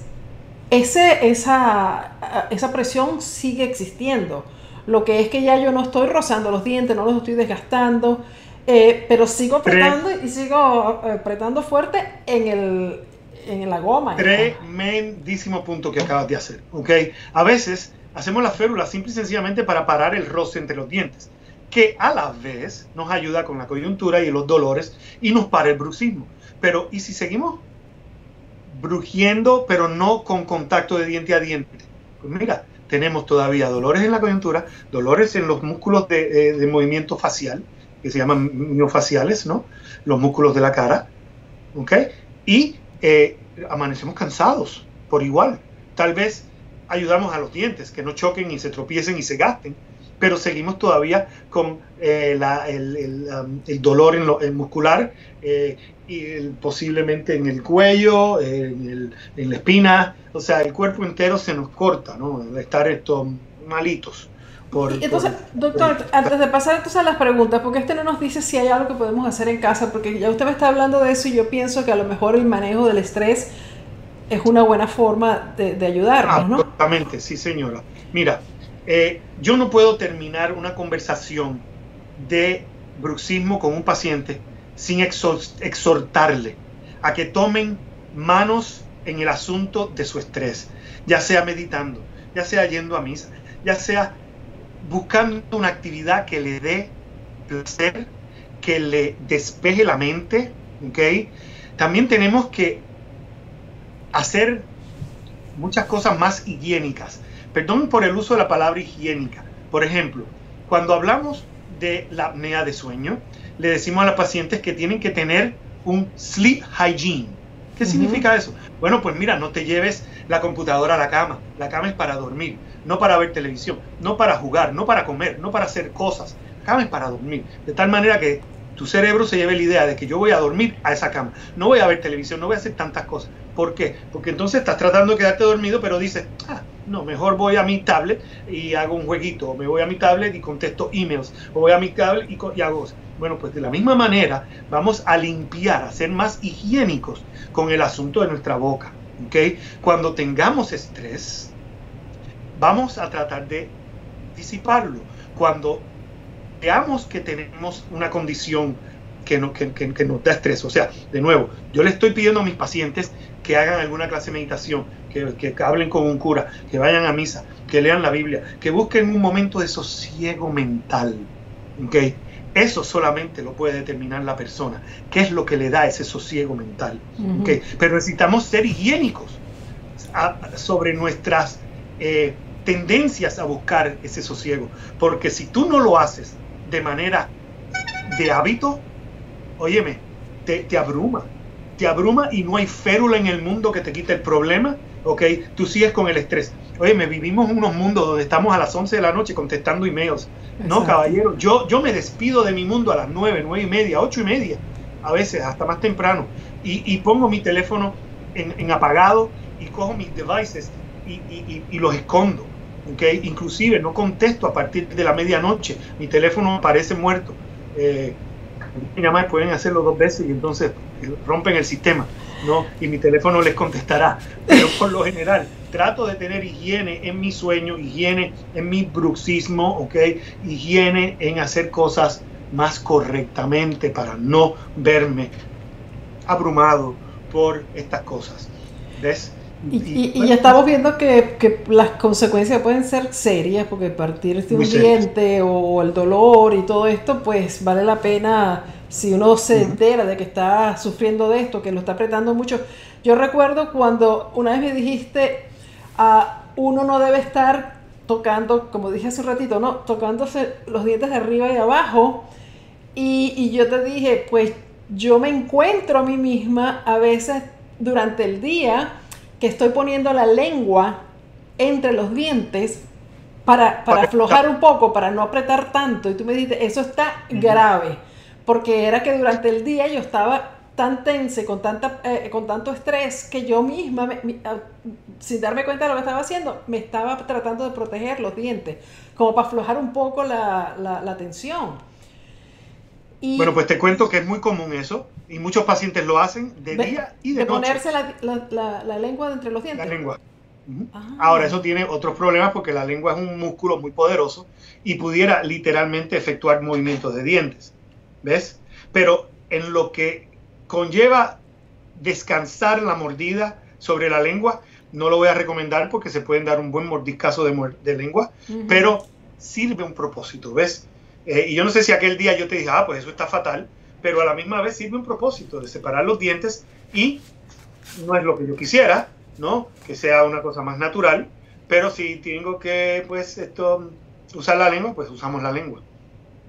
ese, esa, esa presión sigue existiendo lo que es que ya yo no estoy rozando los dientes, no los estoy desgastando, eh, pero sigo apretando y sigo eh, apretando fuerte en, el, en la goma. Tremendísimo punto que acabas de hacer. ¿ok? A veces hacemos la férula simple y sencillamente para parar el roce entre los dientes, que a la vez nos ayuda con la coyuntura y los dolores y nos para el bruxismo. Pero, ¿y si seguimos brujiendo, pero no con contacto de diente a diente? Pues mira, tenemos todavía dolores en la coyuntura, dolores en los músculos de, eh, movimiento facial, que se llaman miofaciales, ¿no? Los músculos de la cara, ¿ok? Y eh, amanecemos cansados por igual. Tal vez ayudamos a los dientes, que no choquen y se tropiecen y se gasten, pero seguimos todavía con eh, um, el, dolor en lo, muscular eh, y posiblemente en el cuello, en, la espina, o sea, el cuerpo entero se nos corta, ¿no? Estar estos malitos. entonces, doctor, antes de pasar entonces a las preguntas, porque este no nos dice si hay algo que podemos hacer en casa, porque ya usted me está hablando de eso y yo pienso que a lo mejor el manejo del estrés es una buena forma de, de ayudarnos, ¿no? Absolutamente, sí señora. Mira, eh, yo no puedo terminar una conversación de bruxismo con un paciente sin exhortarle a que tomen manos en el asunto de su estrés, ya sea meditando, ya sea yendo a misa, ya sea buscando una actividad que le dé placer, que le despeje la mente, ¿ok? También tenemos que hacer muchas cosas más higiénicas. Perdón por el uso de la palabra higiénica. Por ejemplo, cuando hablamos de la apnea de sueño, le decimos a los pacientes que tienen que tener un sleep hygiene. ¿Qué significa eso? Bueno, pues mira, no te lleves la computadora a la cama. La cama es para dormir, no para ver televisión, no para jugar, no para comer, no para hacer cosas. La cama es para dormir. De tal manera que tu cerebro se lleve la idea de que yo voy a dormir a esa cama. No voy a ver televisión, no voy a hacer tantas cosas. ¿Por qué? Porque entonces estás tratando de quedarte dormido, pero dices, ah, no, mejor voy a mi tablet y hago un jueguito, o me voy a mi tablet y contesto emails, o voy a mi tablet y, y hago... Bueno, pues de la misma manera vamos a limpiar, a ser más higiénicos con el asunto de nuestra boca. ¿okay? Cuando tengamos estrés, vamos a tratar de disiparlo. Cuando veamos que tenemos una condición que, no, que, que, nos da estrés. O sea, de nuevo, yo le estoy pidiendo a mis pacientes que hagan alguna clase de meditación, que, que, hablen con un cura, que vayan a misa, que lean la Biblia, que busquen un momento de sosiego mental. ¿okay? Eso solamente lo puede determinar la persona. ¿Qué es lo que le da ese sosiego mental? ¿okay? Pero necesitamos ser higiénicos sobre nuestras eh, tendencias a buscar ese sosiego. Porque si tú no lo haces de manera de hábito, óyeme, te, te abruma. Te abruma y no hay férula en el mundo que te quite el problema, ¿ok? Tú sigues con el estrés. Óyeme, vivimos en unos mundos donde estamos a las 11 de la noche contestando emails. No, caballero, yo, yo me despido de mi mundo a las 9, 9 y media, 8 y media, a veces hasta más temprano, y, y pongo mi teléfono en, en, apagado y cojo mis devices y, y, y los escondo. ¿okay? Inclusive no contesto a partir de la medianoche, mi teléfono aparece muerto. Eh, más pueden hacerlo dos veces y entonces rompen el sistema, ¿no? Y mi teléfono les contestará. Pero por lo general, trato de tener higiene en mi sueño, higiene en mi bruxismo, ¿ok? Higiene en hacer cosas más correctamente para no verme abrumado por estas cosas. ¿Ves? Y, y, estamos viendo que, que, las consecuencias pueden ser serias, porque partir de un diente o el dolor y todo esto, pues vale la pena si uno se entera de que está sufriendo de esto, que lo está apretando mucho. Yo recuerdo cuando una vez me dijiste, uh, uno no debe estar tocando, como dije hace un ratito, no, tocándose los dientes de arriba y de abajo. Y, y yo te dije, pues yo me encuentro a mí misma a veces durante el día que estoy poniendo la lengua entre los dientes para, para aflojar un poco, para no apretar tanto. Y tú me dijiste, eso está grave, porque era que durante el día yo estaba tan tense, con, tanta, eh, con tanto estrés, que yo misma, ah, sin darme cuenta de lo que estaba haciendo, me estaba tratando de proteger los dientes, como para aflojar un poco la, la tensión bueno, pues te cuento que es muy común eso y muchos pacientes lo hacen de, día y de, de ponerse la, la, la, lengua entre los dientes. La lengua. Ah. Ahora, eso tiene otros problemas porque la lengua es un músculo muy poderoso y pudiera literalmente efectuar movimientos de dientes. ¿Ves? Pero en lo que conlleva descansar la mordida sobre la lengua, no lo voy a recomendar porque se pueden dar un buen mordiscazo de, de lengua, pero sirve un propósito, ¿ves? Eh, y yo no sé si aquel día yo te dije, ah, pues eso está fatal, pero a la misma vez sirve un propósito de separar los dientes y no es lo que yo quisiera, ¿no? Que sea una cosa más natural, pero si tengo que, pues, esto, usar la lengua, pues usamos la lengua.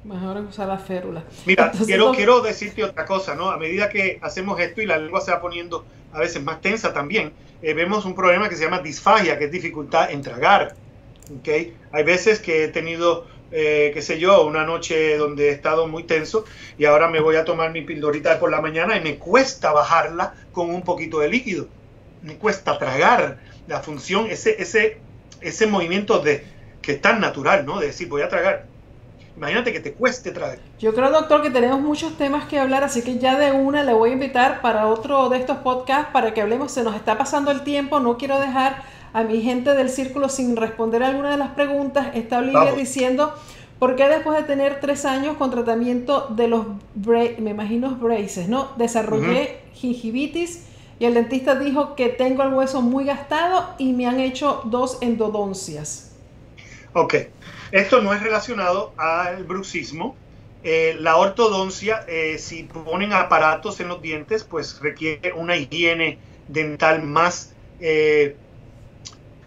Mejor usar la férula. Mira, quiero, quiero decirte otra cosa, ¿no? A medida que hacemos esto y la lengua se va poniendo a veces más tensa también, eh, vemos un problema que se llama disfagia, que es dificultad en tragar. ¿okay? Hay veces que he tenido eh, qué sé yo, una noche donde he estado muy tenso y ahora me voy a tomar mi pildorita por la mañana y me cuesta bajarla con un poquito de líquido. Me cuesta tragar la función, ese, ese, ese movimiento de que es tan natural, ¿no? De decir, voy a tragar. Imagínate que te cueste tragar. Yo creo, doctor, que tenemos muchos temas que hablar, así que ya de una le voy a invitar para otro de estos podcasts para que hablemos. Se nos está pasando el tiempo, no quiero dejar a mi gente del círculo sin responder alguna de las preguntas. Está Olivia diciendo, ¿por qué después de tener tres años con tratamiento de los, me imagino, braces, ¿no? Desarrollé gingivitis y el dentista dijo que tengo el hueso muy gastado y me han hecho dos endodoncias. Ok, esto no es relacionado al bruxismo. Eh, la ortodoncia, eh, si ponen aparatos en los dientes, pues requiere una higiene dental más eh,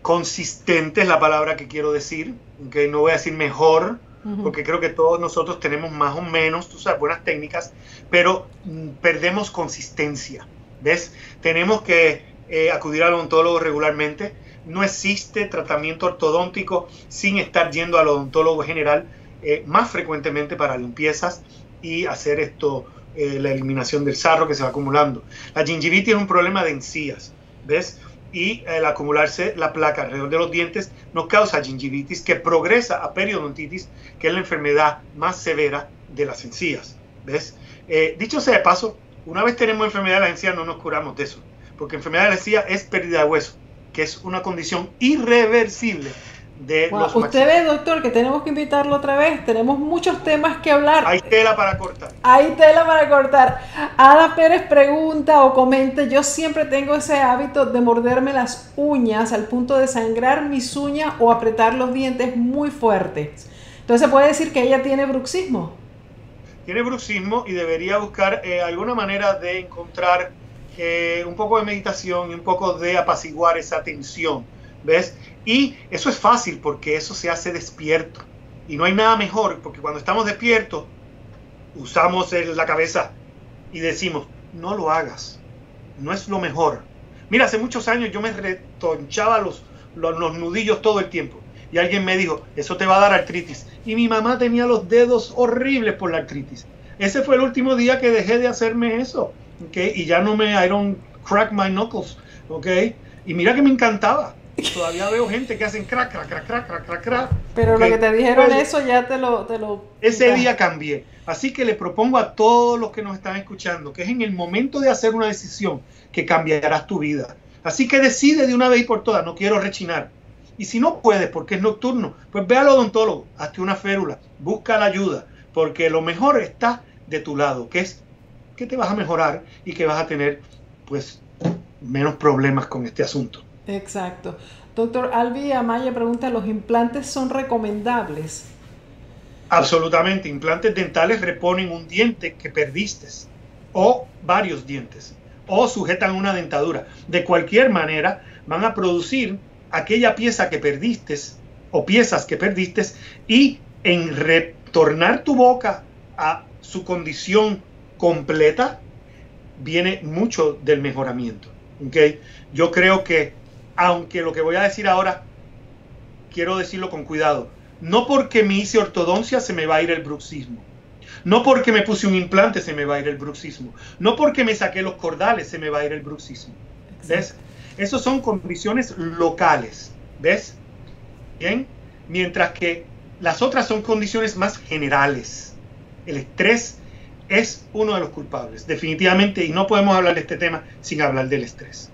consistente es la palabra que quiero decir, que no voy a decir mejor, porque creo que todos nosotros tenemos más o menos, tú sabes, buenas técnicas, pero mm, perdemos consistencia, ¿ves? Tenemos que eh, acudir al odontólogo regularmente. No existe tratamiento ortodóntico sin estar yendo al odontólogo general eh, más frecuentemente para limpiezas y hacer esto, eh, la eliminación del sarro que se va acumulando. La gingivitis es un problema de encías, ¿ves? y el acumularse la placa alrededor de los dientes nos causa gingivitis que progresa a periodontitis, que es la enfermedad más severa de las encías. ¿Ves? Eh, dicho sea de paso, una vez tenemos enfermedad de la encía no nos curamos de eso, porque enfermedad de la encía es pérdida de hueso, que es una condición irreversible Usted ve, doctor, que tenemos que invitarlo otra vez. Tenemos muchos temas que hablar. Hay tela para cortar. Hay tela para cortar. Ada Pérez pregunta o comenta, yo siempre tengo ese hábito de morderme las uñas al punto de sangrar mis uñas o apretar los dientes muy fuertes. Entonces puede decir que ella tiene bruxismo. Tiene bruxismo y debería buscar eh, alguna manera de encontrar un poco de meditación y un poco de apaciguar esa tensión. ¿Ves? Y eso es fácil porque eso se hace despierto. Y no hay nada mejor porque cuando estamos despiertos usamos la cabeza y decimos, no lo hagas, no es lo mejor. Mira, hace muchos años yo me retonchaba los, los, nudillos todo el tiempo. Y alguien me dijo, eso te va a dar artritis. Y mi mamá tenía los dedos horribles por la artritis. Ese fue el último día que dejé de hacerme eso. ¿Okay? Y ya no me, I don't crack my knuckles. ¿okay? Y mira que me encantaba. Todavía veo gente que hacen crack, crack, crack, crack, crack, crack, crack. Pero lo que te dijeron pues, eso ya te lo, te lo... Ese día cambié. Así que le propongo a todos los que nos están escuchando que es en el momento de hacer una decisión que cambiarás tu vida. Así que decide de una vez y por todas, no quiero rechinar. Y si no puedes porque es nocturno, pues ve al odontólogo, hazte una férula, busca la ayuda, porque lo mejor está de tu lado, que es que te vas a mejorar y que vas a tener pues menos problemas con este asunto. Exacto. Doctor Albi Amaya pregunta, ¿los implantes son recomendables? Absolutamente. Implantes dentales reponen un diente que perdiste o varios dientes o sujetan una dentadura. De cualquier manera, van a producir aquella pieza que perdiste o piezas que perdiste y en retornar tu boca a su condición completa viene mucho del mejoramiento. ¿okay? Yo creo que aunque lo que voy a decir ahora, quiero decirlo con cuidado, no porque me hice ortodoncia se me va a ir el bruxismo. No porque me puse un implante se me va a ir el bruxismo. No porque me saqué los cordales se me va a ir el bruxismo. ¿Ves? Esas son condiciones locales. ¿Ves? Bien. Mientras que las otras son condiciones más generales. El estrés es uno de los culpables, definitivamente, y no podemos hablar de este tema sin hablar del estrés.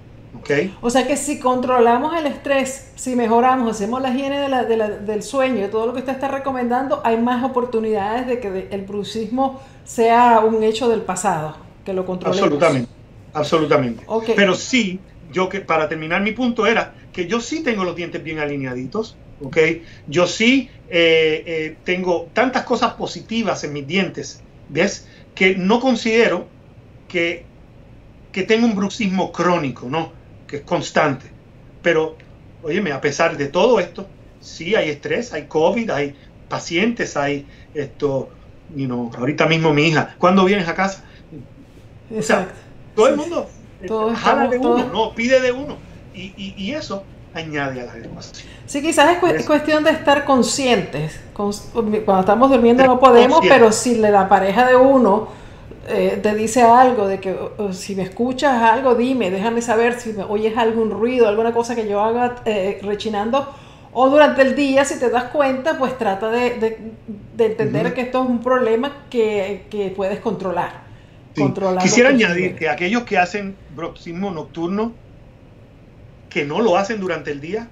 O sea que si controlamos el estrés, si mejoramos, hacemos la higiene del sueño y todo lo que usted está recomendando, hay más oportunidades de que el bruxismo sea un hecho del pasado, que lo controlemos. Absolutamente, absolutamente. Pero sí, yo que para terminar mi punto era que yo sí tengo los dientes bien alineaditos, ¿ok? Yo sí eh, eh, tengo tantas cosas positivas en mis dientes, ¿ves? Que no considero que, que tengo un bruxismo crónico, ¿no? que es constante. Pero, óyeme, a pesar de todo esto, sí hay estrés, hay COVID, hay pacientes, hay esto, you know, ahorita mismo mi hija, ¿cuándo vienes a casa? Exacto. todo el mundo eh, jala de uno, no, pide de uno. Y, y, y, eso añade a la adecuación. Sí, quizás es, cuestión de estar conscientes. Cuando estamos durmiendo no podemos, pero si la pareja de uno eh, te dice algo, de que si me escuchas algo, dime, déjame saber si me oyes algún ruido, alguna cosa que yo haga eh, rechinando, o durante el día, si te das cuenta, pues trata de, entender que esto es un problema que, puedes controlar. Quisiera añadir que aquellos que hacen bruxismo nocturno, que no lo hacen durante el día,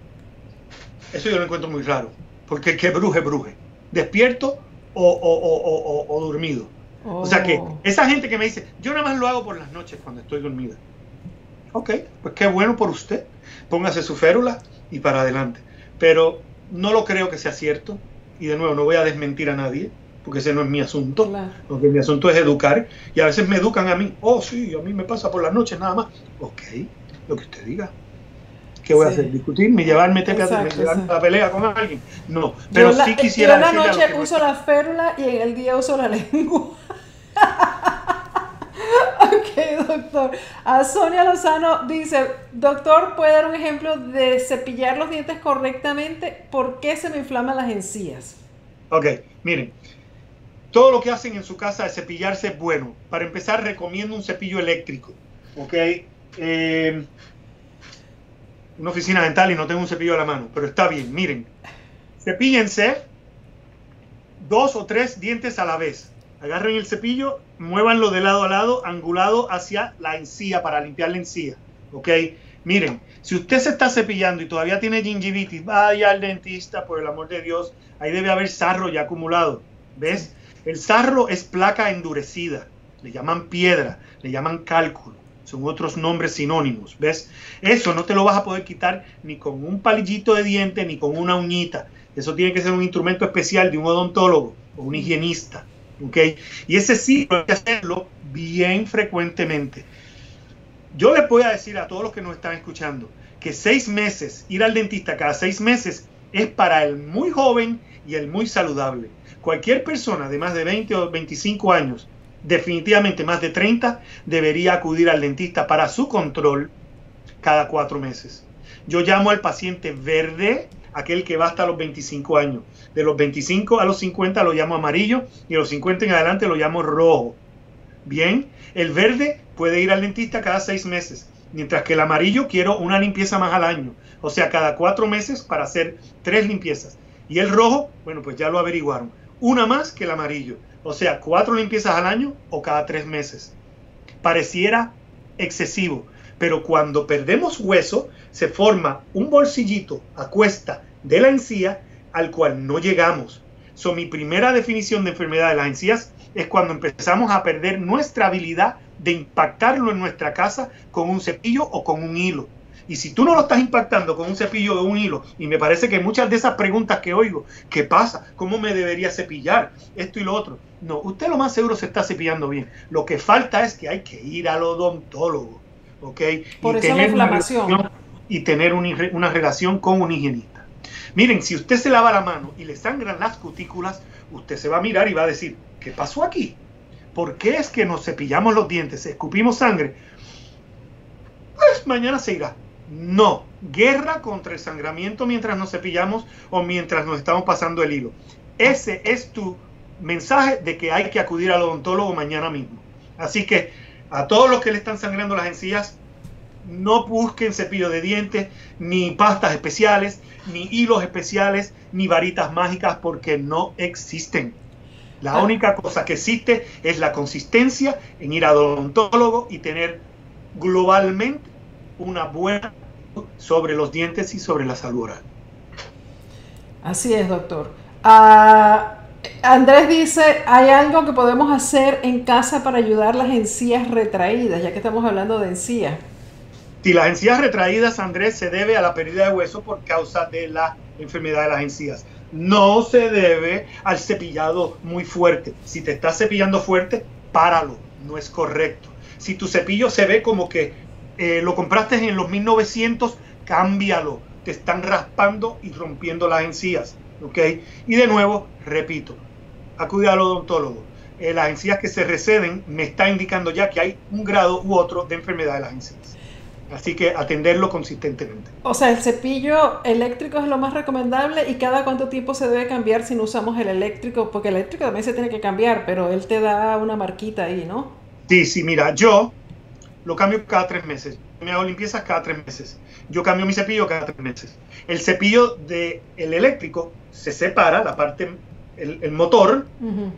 eso yo lo encuentro muy raro, porque que bruje, bruje, despierto o dormido. O sea que oh. esa gente que me dice, yo nada más lo hago por las noches cuando estoy dormida. Ok, pues qué bueno por usted. Póngase su férula y para adelante. Pero no lo creo que sea cierto. Y de nuevo, no voy a desmentir a nadie, porque ese no es mi asunto. Lo que mi asunto es educar. Y a veces me educan a mí. Oh, sí, a mí me pasa por las noches nada más. Ok, lo que usted diga. ¿Qué voy a hacer? ¿Discutirme? ¿Llevarme, llevarme la pelea con alguien? No, pero sí quisiera... Yo en la noche uso la férula y en el día uso la lengua. ok, doctor. A Sonia Lozano dice, doctor, ¿puede dar un ejemplo de cepillar los dientes correctamente? ¿Por qué se me inflaman las encías? Ok, miren. Todo lo que hacen en su casa de cepillarse es bueno. Para empezar, recomiendo un cepillo eléctrico. Ok. Eh, una oficina dental y no tengo un cepillo a la mano, pero está bien, miren. Cepíllense dos o tres dientes a la vez. Agarren el cepillo, muévanlo de lado a lado, angulado hacia la encía para limpiar la encía. ¿Ok? Miren, si usted se está cepillando y todavía tiene gingivitis, vaya al dentista, por el amor de Dios. Ahí debe haber sarro ya acumulado. ¿Ves? El sarro es placa endurecida. Le llaman piedra, le llaman cálculo son otros nombres sinónimos, ¿ves? Eso no te lo vas a poder quitar ni con un palillito de diente ni con una uñita. Eso tiene que ser un instrumento especial de un odontólogo o un higienista, ¿ok? Y ese sí hay que hacerlo bien frecuentemente. Yo les voy a decir a todos los que nos están escuchando que seis meses, ir al dentista cada seis meses es para el muy joven y el muy saludable. Cualquier persona de más de 20 o 25 años definitivamente más de 30, debería acudir al dentista para su control cada cuatro meses. Yo llamo al paciente verde, aquel que va hasta los 25 años. De los 25 a los 50 lo llamo amarillo y a los 50 en adelante lo llamo rojo. Bien, el verde puede ir al dentista cada seis meses, mientras que el amarillo quiero una limpieza más al año, o sea, cada cuatro meses para hacer tres limpiezas. Y el rojo, bueno, pues ya lo averiguaron, una más que el amarillo. O sea, cuatro limpiezas al año o cada tres meses. Pareciera excesivo, pero cuando perdemos hueso, se forma un bolsillito a cuesta de la encía al cual no llegamos. So, mi primera definición de enfermedad de las encías es cuando empezamos a perder nuestra habilidad de impactarlo en nuestra casa con un cepillo o con un hilo. Y si tú no lo estás impactando con un cepillo o un hilo, y me parece que muchas de esas preguntas que oigo, ¿qué pasa? ¿Cómo me debería cepillar? Esto y lo otro. No, usted lo más seguro se está cepillando bien. Lo que falta es que hay que ir al odontólogo, ¿ok? Por y eso tener la inflamación. y tener una relación con un higienista. Miren, si usted se lava la mano y le sangran las cutículas, usted se va a mirar y va a decir, ¿qué pasó aquí? ¿Por qué es que nos cepillamos los dientes, escupimos sangre? Pues mañana se irá. No, guerra contra el sangramiento mientras nos cepillamos o mientras nos estamos pasando el hilo. Ese es tu mensaje de que hay que acudir al odontólogo mañana mismo. Así que a todos los que le están sangrando las encías, no busquen cepillo de dientes, ni pastas especiales, ni hilos especiales, ni varitas mágicas, porque no existen. La ah. única cosa que existe es la consistencia en ir al odontólogo y tener globalmente una buena sobre los dientes y sobre la salud oral. Así es, doctor. Ah, Andrés dice, ¿hay algo que podemos hacer en casa para ayudar las encías retraídas, ya que estamos hablando de encías? Si las encías retraídas, Andrés, se debe a la pérdida de hueso por causa de la enfermedad de las encías. No se debe al cepillado muy fuerte. Si te estás cepillando fuerte, páralo. No es correcto. Si tu cepillo se ve como que eh, lo compraste en los 1900, cámbialo. Te están raspando y rompiendo las encías. ¿ok? Y de nuevo, repito, acude al odontólogo. Eh, las encías que se receden me está indicando ya que hay un grado u otro de enfermedad de las encías. Así que atenderlo consistentemente. O sea, el cepillo eléctrico es lo más recomendable y cada cuánto tiempo se debe cambiar si no usamos el eléctrico, porque el eléctrico también se tiene que cambiar, pero él te da una marquita ahí, ¿no? Sí, sí, mira, yo lo cambio cada tres meses. Me hago limpiezas cada tres meses. Yo cambio mi cepillo cada tres meses. El cepillo del el eléctrico se separa, la parte, el, motor,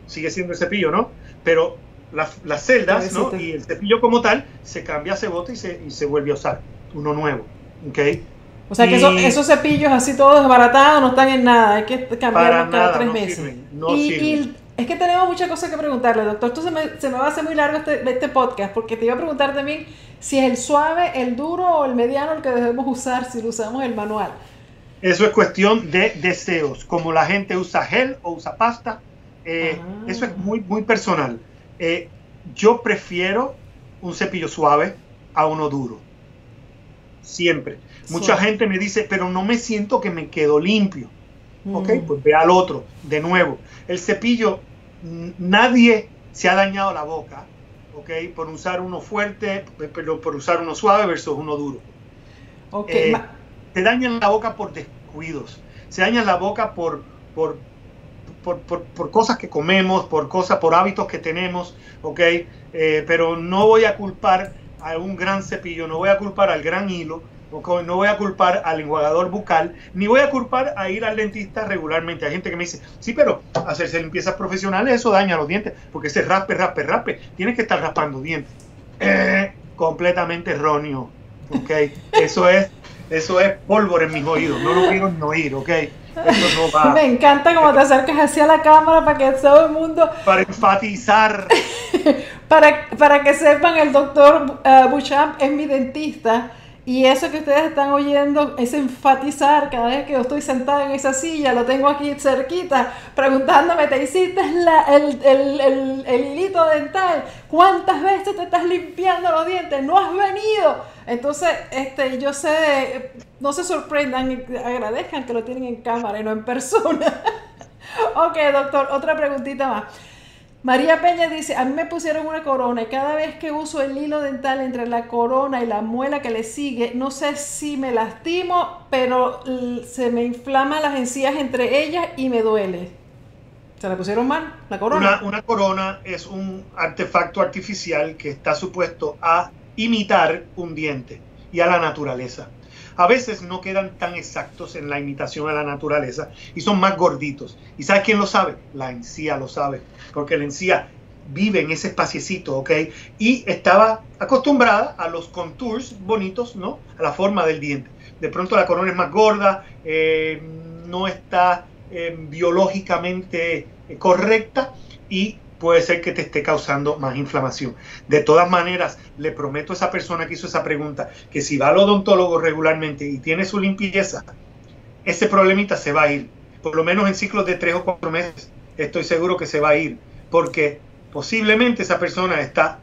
sigue siendo el cepillo, ¿no? Pero las celdas ¿no? y el cepillo como tal se cambia, se bota y se, y se vuelve a usar uno nuevo. ¿okay? O sea que esos, cepillos así todos desbaratados no están en nada, hay que cambiarlos cada tres meses. y, es que tenemos muchas cosas que preguntarle, doctor. Esto se me, se me va a hacer muy largo este, este podcast porque te iba a preguntar también si es el suave, el duro o el mediano el que debemos usar si lo usamos el manual. Eso es cuestión de deseos, como la gente usa gel o usa pasta. Eh, ah. Eso es muy, muy personal. Eh, yo prefiero un cepillo suave a uno duro. Siempre. Mucha gente me dice, pero no me siento que me quedo limpio. Ok, mm. pues ve al otro. De nuevo, el cepillo, nadie se ha dañado la boca, ok, por usar uno fuerte, pero por usar uno suave versus uno duro. Ok. Eh, te dañan la boca por descuidos. Se daña la boca por, por por, cosas que comemos, por cosas, por hábitos que tenemos, ¿ok? Eh, pero no voy a culpar a un gran cepillo, no voy a culpar al gran hilo, no voy a culpar al enjuagador bucal, ni voy a culpar a ir al dentista regularmente. Hay gente que me dice, sí, pero hacerse limpiezas profesionales, eso daña los dientes, porque ese raspe, raspe, raspe, tienes que estar raspando dientes. Eh, completamente erróneo, ¿ok? Eso es, eso es pólvora en mis oídos, no lo quiero ni oír, ¿ok? Me encanta cómo te acercas hacia la cámara para que todo el mundo... Para enfatizar. para, para que sepan, el doctor uh, Bouchamp es mi dentista. Y eso que ustedes están oyendo es enfatizar cada vez que yo estoy sentada en esa silla, lo tengo aquí cerquita, preguntándome, ¿te hiciste el, el, el, el, hilito dental? ¿Cuántas veces te estás limpiando los dientes? No has venido. Entonces, este, yo sé, no se sorprendan agradezcan que lo tienen en cámara y no en persona. ok, doctor, otra preguntita más. María Peña dice, a mí me pusieron una corona y cada vez que uso el hilo dental entre la corona y la muela que le sigue, no sé si me lastimo, pero se me inflaman las encías entre ellas y me duele. ¿Se la pusieron mal la corona? Una, una corona es un artefacto artificial que está supuesto a imitar un diente y a la naturaleza a veces no quedan tan exactos en la imitación a la naturaleza y son más gorditos. ¿Y sabe quién lo sabe? La encía lo sabe, porque la encía vive en ese espaciecito, ¿ok? Y estaba acostumbrada a los contours bonitos, ¿no? A la forma del diente. De pronto la corona es más gorda, eh, no está eh, biológicamente eh, correcta y puede ser que te esté causando más inflamación. De todas maneras, le prometo a esa persona que hizo esa pregunta que si va al odontólogo regularmente y tiene su limpieza, ese problemita se va a ir. Por lo menos en ciclos de tres o cuatro meses, estoy seguro que se va a ir. Porque posiblemente esa persona está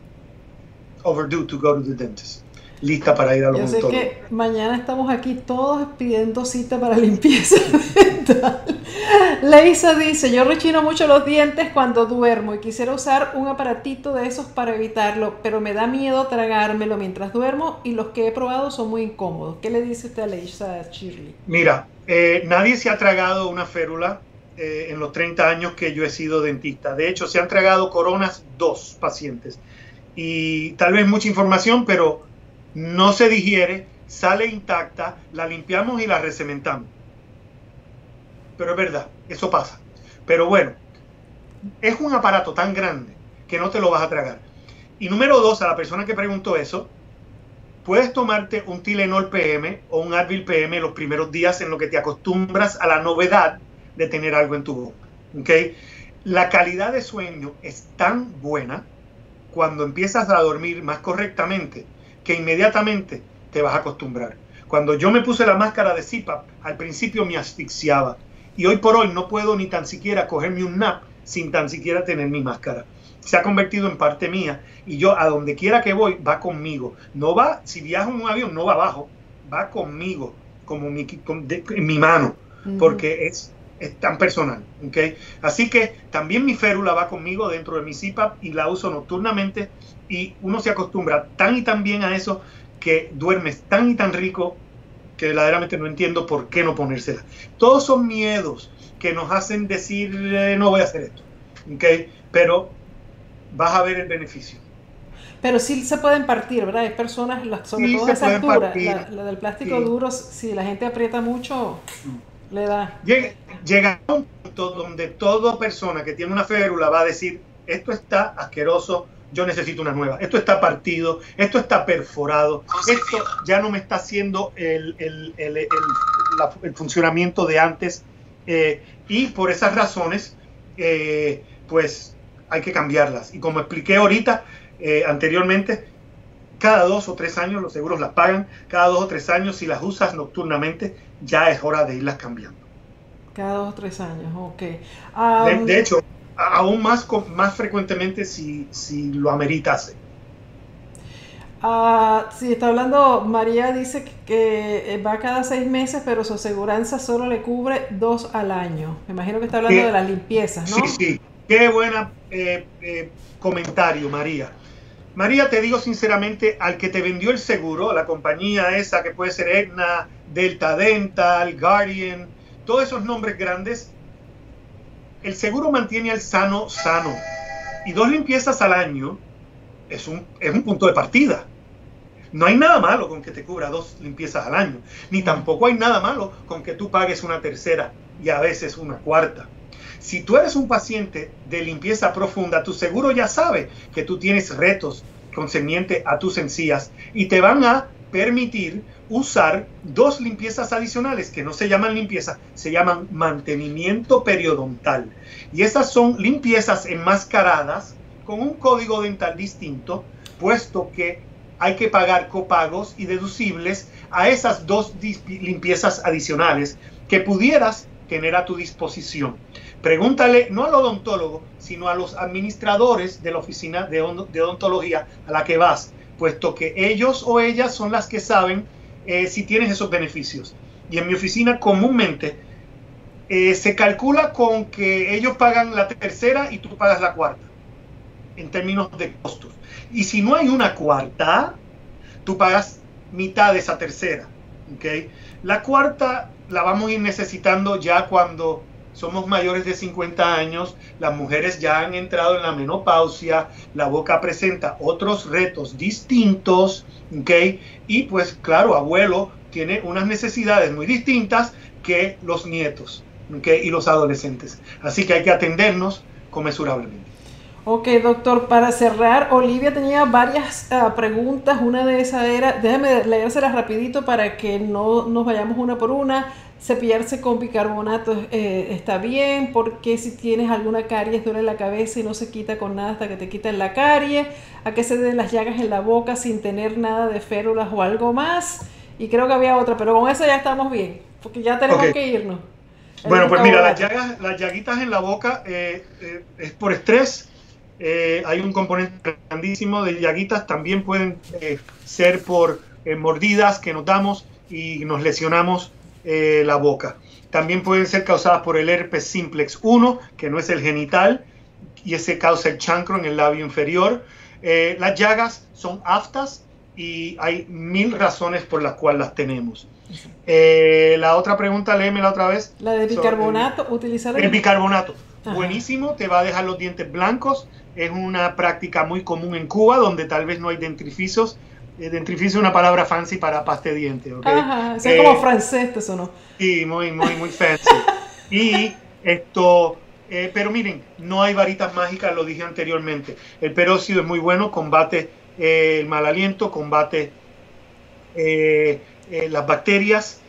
overdue to go to the dentist lista para ir a los Yo sé que mañana estamos aquí todos pidiendo cita para limpieza dental. Leisa dice, yo rechino mucho los dientes cuando duermo y quisiera usar un aparatito de esos para evitarlo, pero me da miedo tragármelo mientras duermo y los que he probado son muy incómodos. ¿Qué le dice usted a Leisa Shirley? Mira, eh, nadie se ha tragado una férula eh, en los 30 años que yo he sido dentista. De hecho, se han tragado coronas dos pacientes. Y tal vez mucha información, pero no se digiere, sale intacta, la limpiamos y la recementamos. Pero es verdad, eso pasa. Pero bueno, es un aparato tan grande que no te lo vas a tragar. Y número dos, a la persona que preguntó eso, puedes tomarte un Tilenol PM o un Advil PM los primeros días en lo que te acostumbras a la novedad de tener algo en tu boca. La calidad de sueño es tan buena cuando empiezas a dormir más correctamente que inmediatamente te vas a acostumbrar. Cuando yo me puse la máscara de CPAP, al principio me asfixiaba. Y hoy por hoy no puedo ni tan siquiera cogerme un nap sin tan siquiera tener mi máscara. Se ha convertido en parte mía y yo a donde quiera que voy va conmigo. No va, si viajo en un avión, no va abajo, va conmigo, como mi, en mi mano, porque es, es tan personal. ¿okay? Así que también mi férula va conmigo dentro de mi CPAP y la uso nocturnamente y uno se acostumbra tan y tan bien a eso que duermes tan y tan rico que verdaderamente no entiendo por qué no ponérsela. Todos son miedos que nos hacen decir, eh, no voy a hacer esto, ¿okay? pero vas a ver el beneficio. Pero sí se pueden partir, ¿verdad? Hay personas, sobre todo de esa altura, la, del plástico duro, si la gente aprieta mucho, llega a un punto donde toda persona que tiene una férula va a decir, esto está asqueroso, yo necesito una nueva. Esto está partido, esto está perforado, esto ya no me está haciendo el, funcionamiento de antes. Eh, y por esas razones, eh, pues hay que cambiarlas. Y como expliqué ahorita, eh, anteriormente, cada dos o tres años los seguros las pagan, cada dos o tres años si las usas nocturnamente, ya es hora de irlas cambiando. Cada dos o tres años, ok. de, hecho, aún más, más frecuentemente si, si lo ameritase. Uh, sí, está hablando, María dice que, eh, va cada seis meses, pero su aseguranza solo le cubre dos al año. Me imagino que está hablando de las limpiezas, ¿no? Sí, sí. Qué buena eh, eh, comentario, María. María, te digo sinceramente, al que te vendió el seguro, la compañía esa que puede ser Etna, Delta Dental, Guardian, todos esos nombres grandes, el seguro mantiene al sano sano. Y dos limpiezas al año es un, es un punto de partida. No hay nada malo con que te cubra dos limpiezas al año, ni tampoco hay nada malo con que tú pagues una tercera y a veces una cuarta. Si tú eres un paciente de limpieza profunda, tu seguro ya sabe que tú tienes retos concernientes a tus encías y te van a permitir usar dos limpiezas adicionales que no se llaman limpieza, se llaman mantenimiento periodontal. Y esas son limpiezas enmascaradas con un código dental distinto, puesto que hay que pagar copagos y deducibles a esas dos limpiezas adicionales que pudieras tener a tu disposición. Pregúntale no al odontólogo, sino a los administradores de la oficina de odontología a la que vas, puesto que ellos o ellas son las que saben eh, si tienes esos beneficios. Y en mi oficina comúnmente eh, se calcula con que ellos pagan la tercera y tú pagas la cuarta, en términos de costos. Y si no hay una cuarta, tú pagas mitad de esa tercera. La cuarta la vamos a ir necesitando ya cuando somos mayores de 50 años, las mujeres ya han entrado en la menopausia, la boca presenta otros retos distintos, ¿ok? Y pues claro, abuelo tiene unas necesidades muy distintas que los nietos, ¿ok? Y los adolescentes. Así que hay que atendernos comensurablemente. Ok, doctor, para cerrar, Olivia tenía varias ah, preguntas. Una de esas era, déjame leérselas rapidito para que no nos vayamos una por una. Cepillarse con bicarbonato eh, está bien, porque si tienes alguna caries duele la cabeza y no se quita con nada hasta que te quitan la carie. A qué se den las llagas en la boca sin tener nada de férulas o algo más. Y creo que había otra, pero con eso ya estamos bien, porque ya tenemos que irnos. Bueno, pues mira, las, llagas, las llaguitas en la boca eh, eh, es por estrés hay un componente grandísimo de llaguitas, también pueden ser por mordidas que notamos y nos lesionamos la boca. También pueden ser causadas por el herpes simplex 1, que no es el genital, y ese causa el chancro en el labio inferior. las llagas son aftas y hay mil razones por las cuales las tenemos. la otra pregunta, léemela otra vez. La de bicarbonato, utilizar el bicarbonato. Buenísimo, te va a dejar los dientes blancos, es una práctica muy común en Cuba, donde tal vez no hay dentrificios. Eh, dentrificio es una palabra fancy para pasta de dientes. Ajá, es como eh, francés, eso no. Sí, muy, muy, muy fancy. y esto, eh, pero miren, no hay varitas mágicas, lo dije anteriormente. El peróxido es muy bueno, combate el mal aliento, combate las bacterias.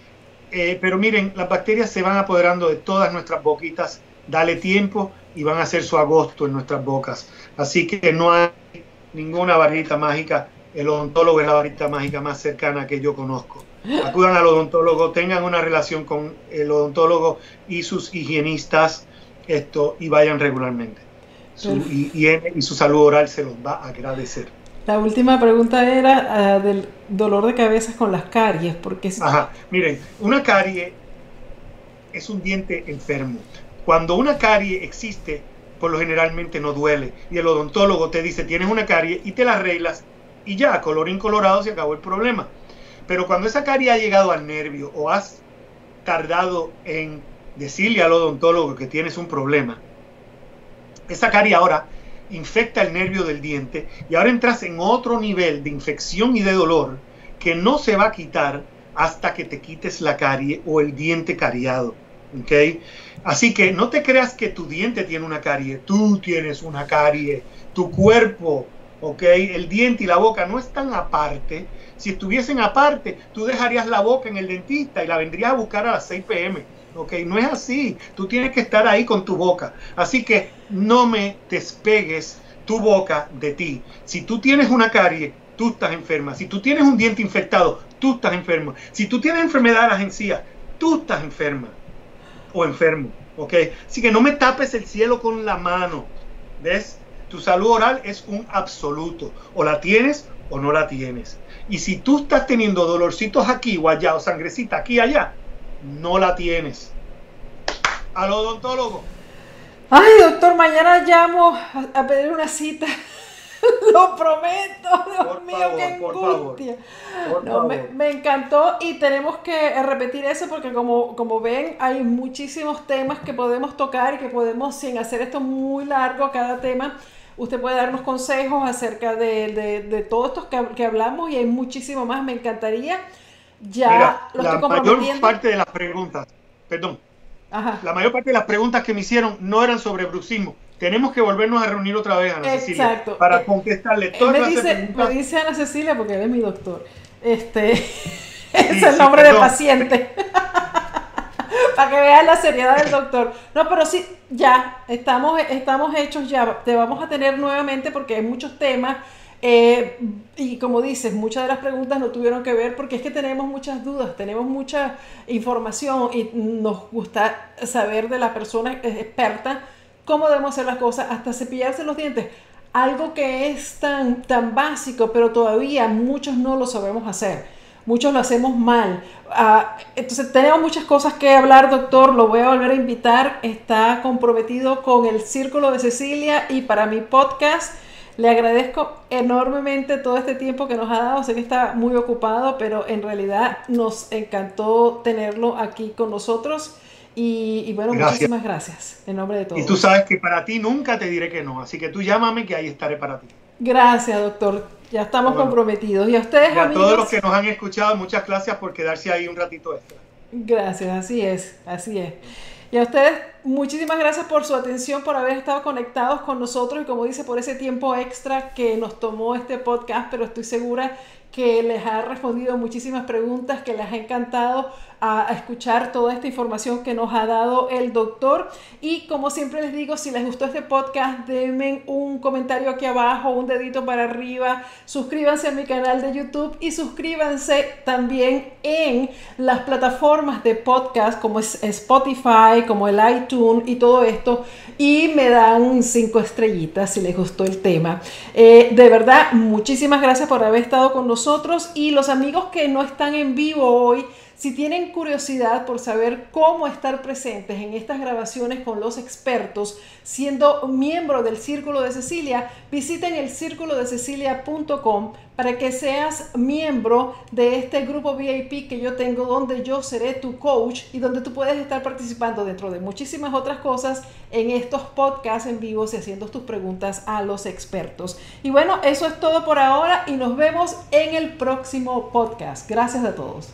pero miren, las bacterias se van apoderando de todas nuestras boquitas. Dale tiempo y van a hacer su agosto en nuestras bocas. Así que no hay ninguna varita mágica. El odontólogo es la varita mágica más cercana que yo conozco. Acudan al odontólogo, tengan una relación con el odontólogo y sus higienistas esto, y vayan regularmente. Su higiene y su salud oral se los va a agradecer. La última pregunta era ah, del dolor de cabeza con las caries. Porque... Ajá, miren, una carie es un diente enfermo. Cuando una carie existe, por lo generalmente no duele. Y el odontólogo te dice, tienes una carie y te la arreglas y ya, color incolorado se acabó el problema. Pero cuando esa carie ha llegado al nervio o has tardado en decirle al odontólogo que tienes un problema, esa carie ahora infecta el nervio del diente y ahora entras en otro nivel de infección y de dolor que no se va a quitar hasta que te quites la carie o el diente cariado. Así que no te creas que tu diente tiene una carie, tú tienes una carie, tu cuerpo, ¿ok? El diente y la boca no están aparte. Si estuviesen aparte, tú dejarías la boca en el dentista y la vendrías a buscar a las 6 pm. ¿ok? No es así. Tú tienes que estar ahí con tu boca. Así que no me despegues tu boca de ti. Si tú tienes una carie, tú estás enferma. Si tú tienes un diente infectado, tú estás enfermo. Si tú tienes enfermedad de las encías, tú estás enferma o enfermo. ¿Ok? Así que no me tapes el cielo con la mano. ¿Ves? Tu salud oral es un absoluto. O la tienes o no la tienes. Y si tú estás teniendo dolorcitos aquí o allá o sangrecita aquí y allá, no la tienes. Al odontólogo. Ay, doctor, mañana llamo a pedir una cita. Lo prometo, Dios mío, qué angustia. no, me, encantó y tenemos que repetir eso porque como, como ven hay muchísimos temas que podemos tocar y que podemos, sin hacer esto muy largo, cada tema, usted puede darnos consejos acerca de, de, de todo esto que, que, hablamos y hay muchísimo más, me encantaría. Ya lo la mayor parte de las preguntas, perdón, la mayor parte de las preguntas que me hicieron no eran sobre bruxismo. Tenemos que volvernos a reunir otra vez, Ana Cecilia, para contestarle todas me dice, Me dice Ana Cecilia porque él es mi doctor. Este es el nombre del paciente. para que vean la seriedad del doctor. No, pero sí, ya, estamos, estamos hechos ya. Te vamos a tener nuevamente porque hay muchos temas. Eh, y como dices, muchas de las preguntas no tuvieron que ver porque es que tenemos muchas dudas, tenemos mucha información y nos gusta saber de la persona experta cómo debemos hacer las cosas, hasta cepillarse los dientes. Algo que es tan, tan básico, pero todavía muchos no lo sabemos hacer. Muchos lo hacemos mal. Ah, entonces tenemos muchas cosas que hablar, doctor. Lo voy a volver a invitar. Está comprometido con el Círculo de Cecilia y para mi podcast. Le agradezco enormemente todo este tiempo que nos ha dado. Sé que está muy ocupado, pero en realidad nos encantó tenerlo aquí con nosotros. Y, bueno, muchísimas gracias en nombre de todos. Y tú sabes que para ti nunca te diré que no, así que tú llámame que ahí estaré para ti. Gracias, doctor. Ya estamos comprometidos. Y a ustedes, y a todos los que nos han escuchado, muchas gracias por quedarse ahí un ratito extra. Gracias, así es, así es. Y a ustedes, muchísimas gracias por su atención, por haber estado conectados con nosotros y como dice, por ese tiempo extra que nos tomó este podcast, pero estoy segura que les ha respondido muchísimas preguntas, que les ha encantado a, escuchar toda esta información que nos ha dado el doctor. Y como siempre les digo, si les gustó este podcast, denme un comentario aquí abajo, un dedito para arriba, suscríbanse a mi canal de YouTube y suscríbanse también en las plataformas de podcast como es Spotify, como el iTunes y todo esto. Y me dan cinco estrellitas si les gustó el tema. Eh, de verdad, muchísimas gracias por haber estado con nosotros y los amigos que no están en vivo hoy. Si tienen curiosidad por saber cómo estar presentes en estas grabaciones con los expertos, siendo miembro del Círculo de Cecilia, visiten el círculo de cecilia.com para que seas miembro de este grupo VIP que yo tengo donde yo seré tu coach y donde tú puedes estar participando dentro de muchísimas otras cosas en estos podcasts en vivo y haciendo tus preguntas a los expertos. Y bueno, eso es todo por ahora y nos vemos en el próximo podcast. Gracias a todos.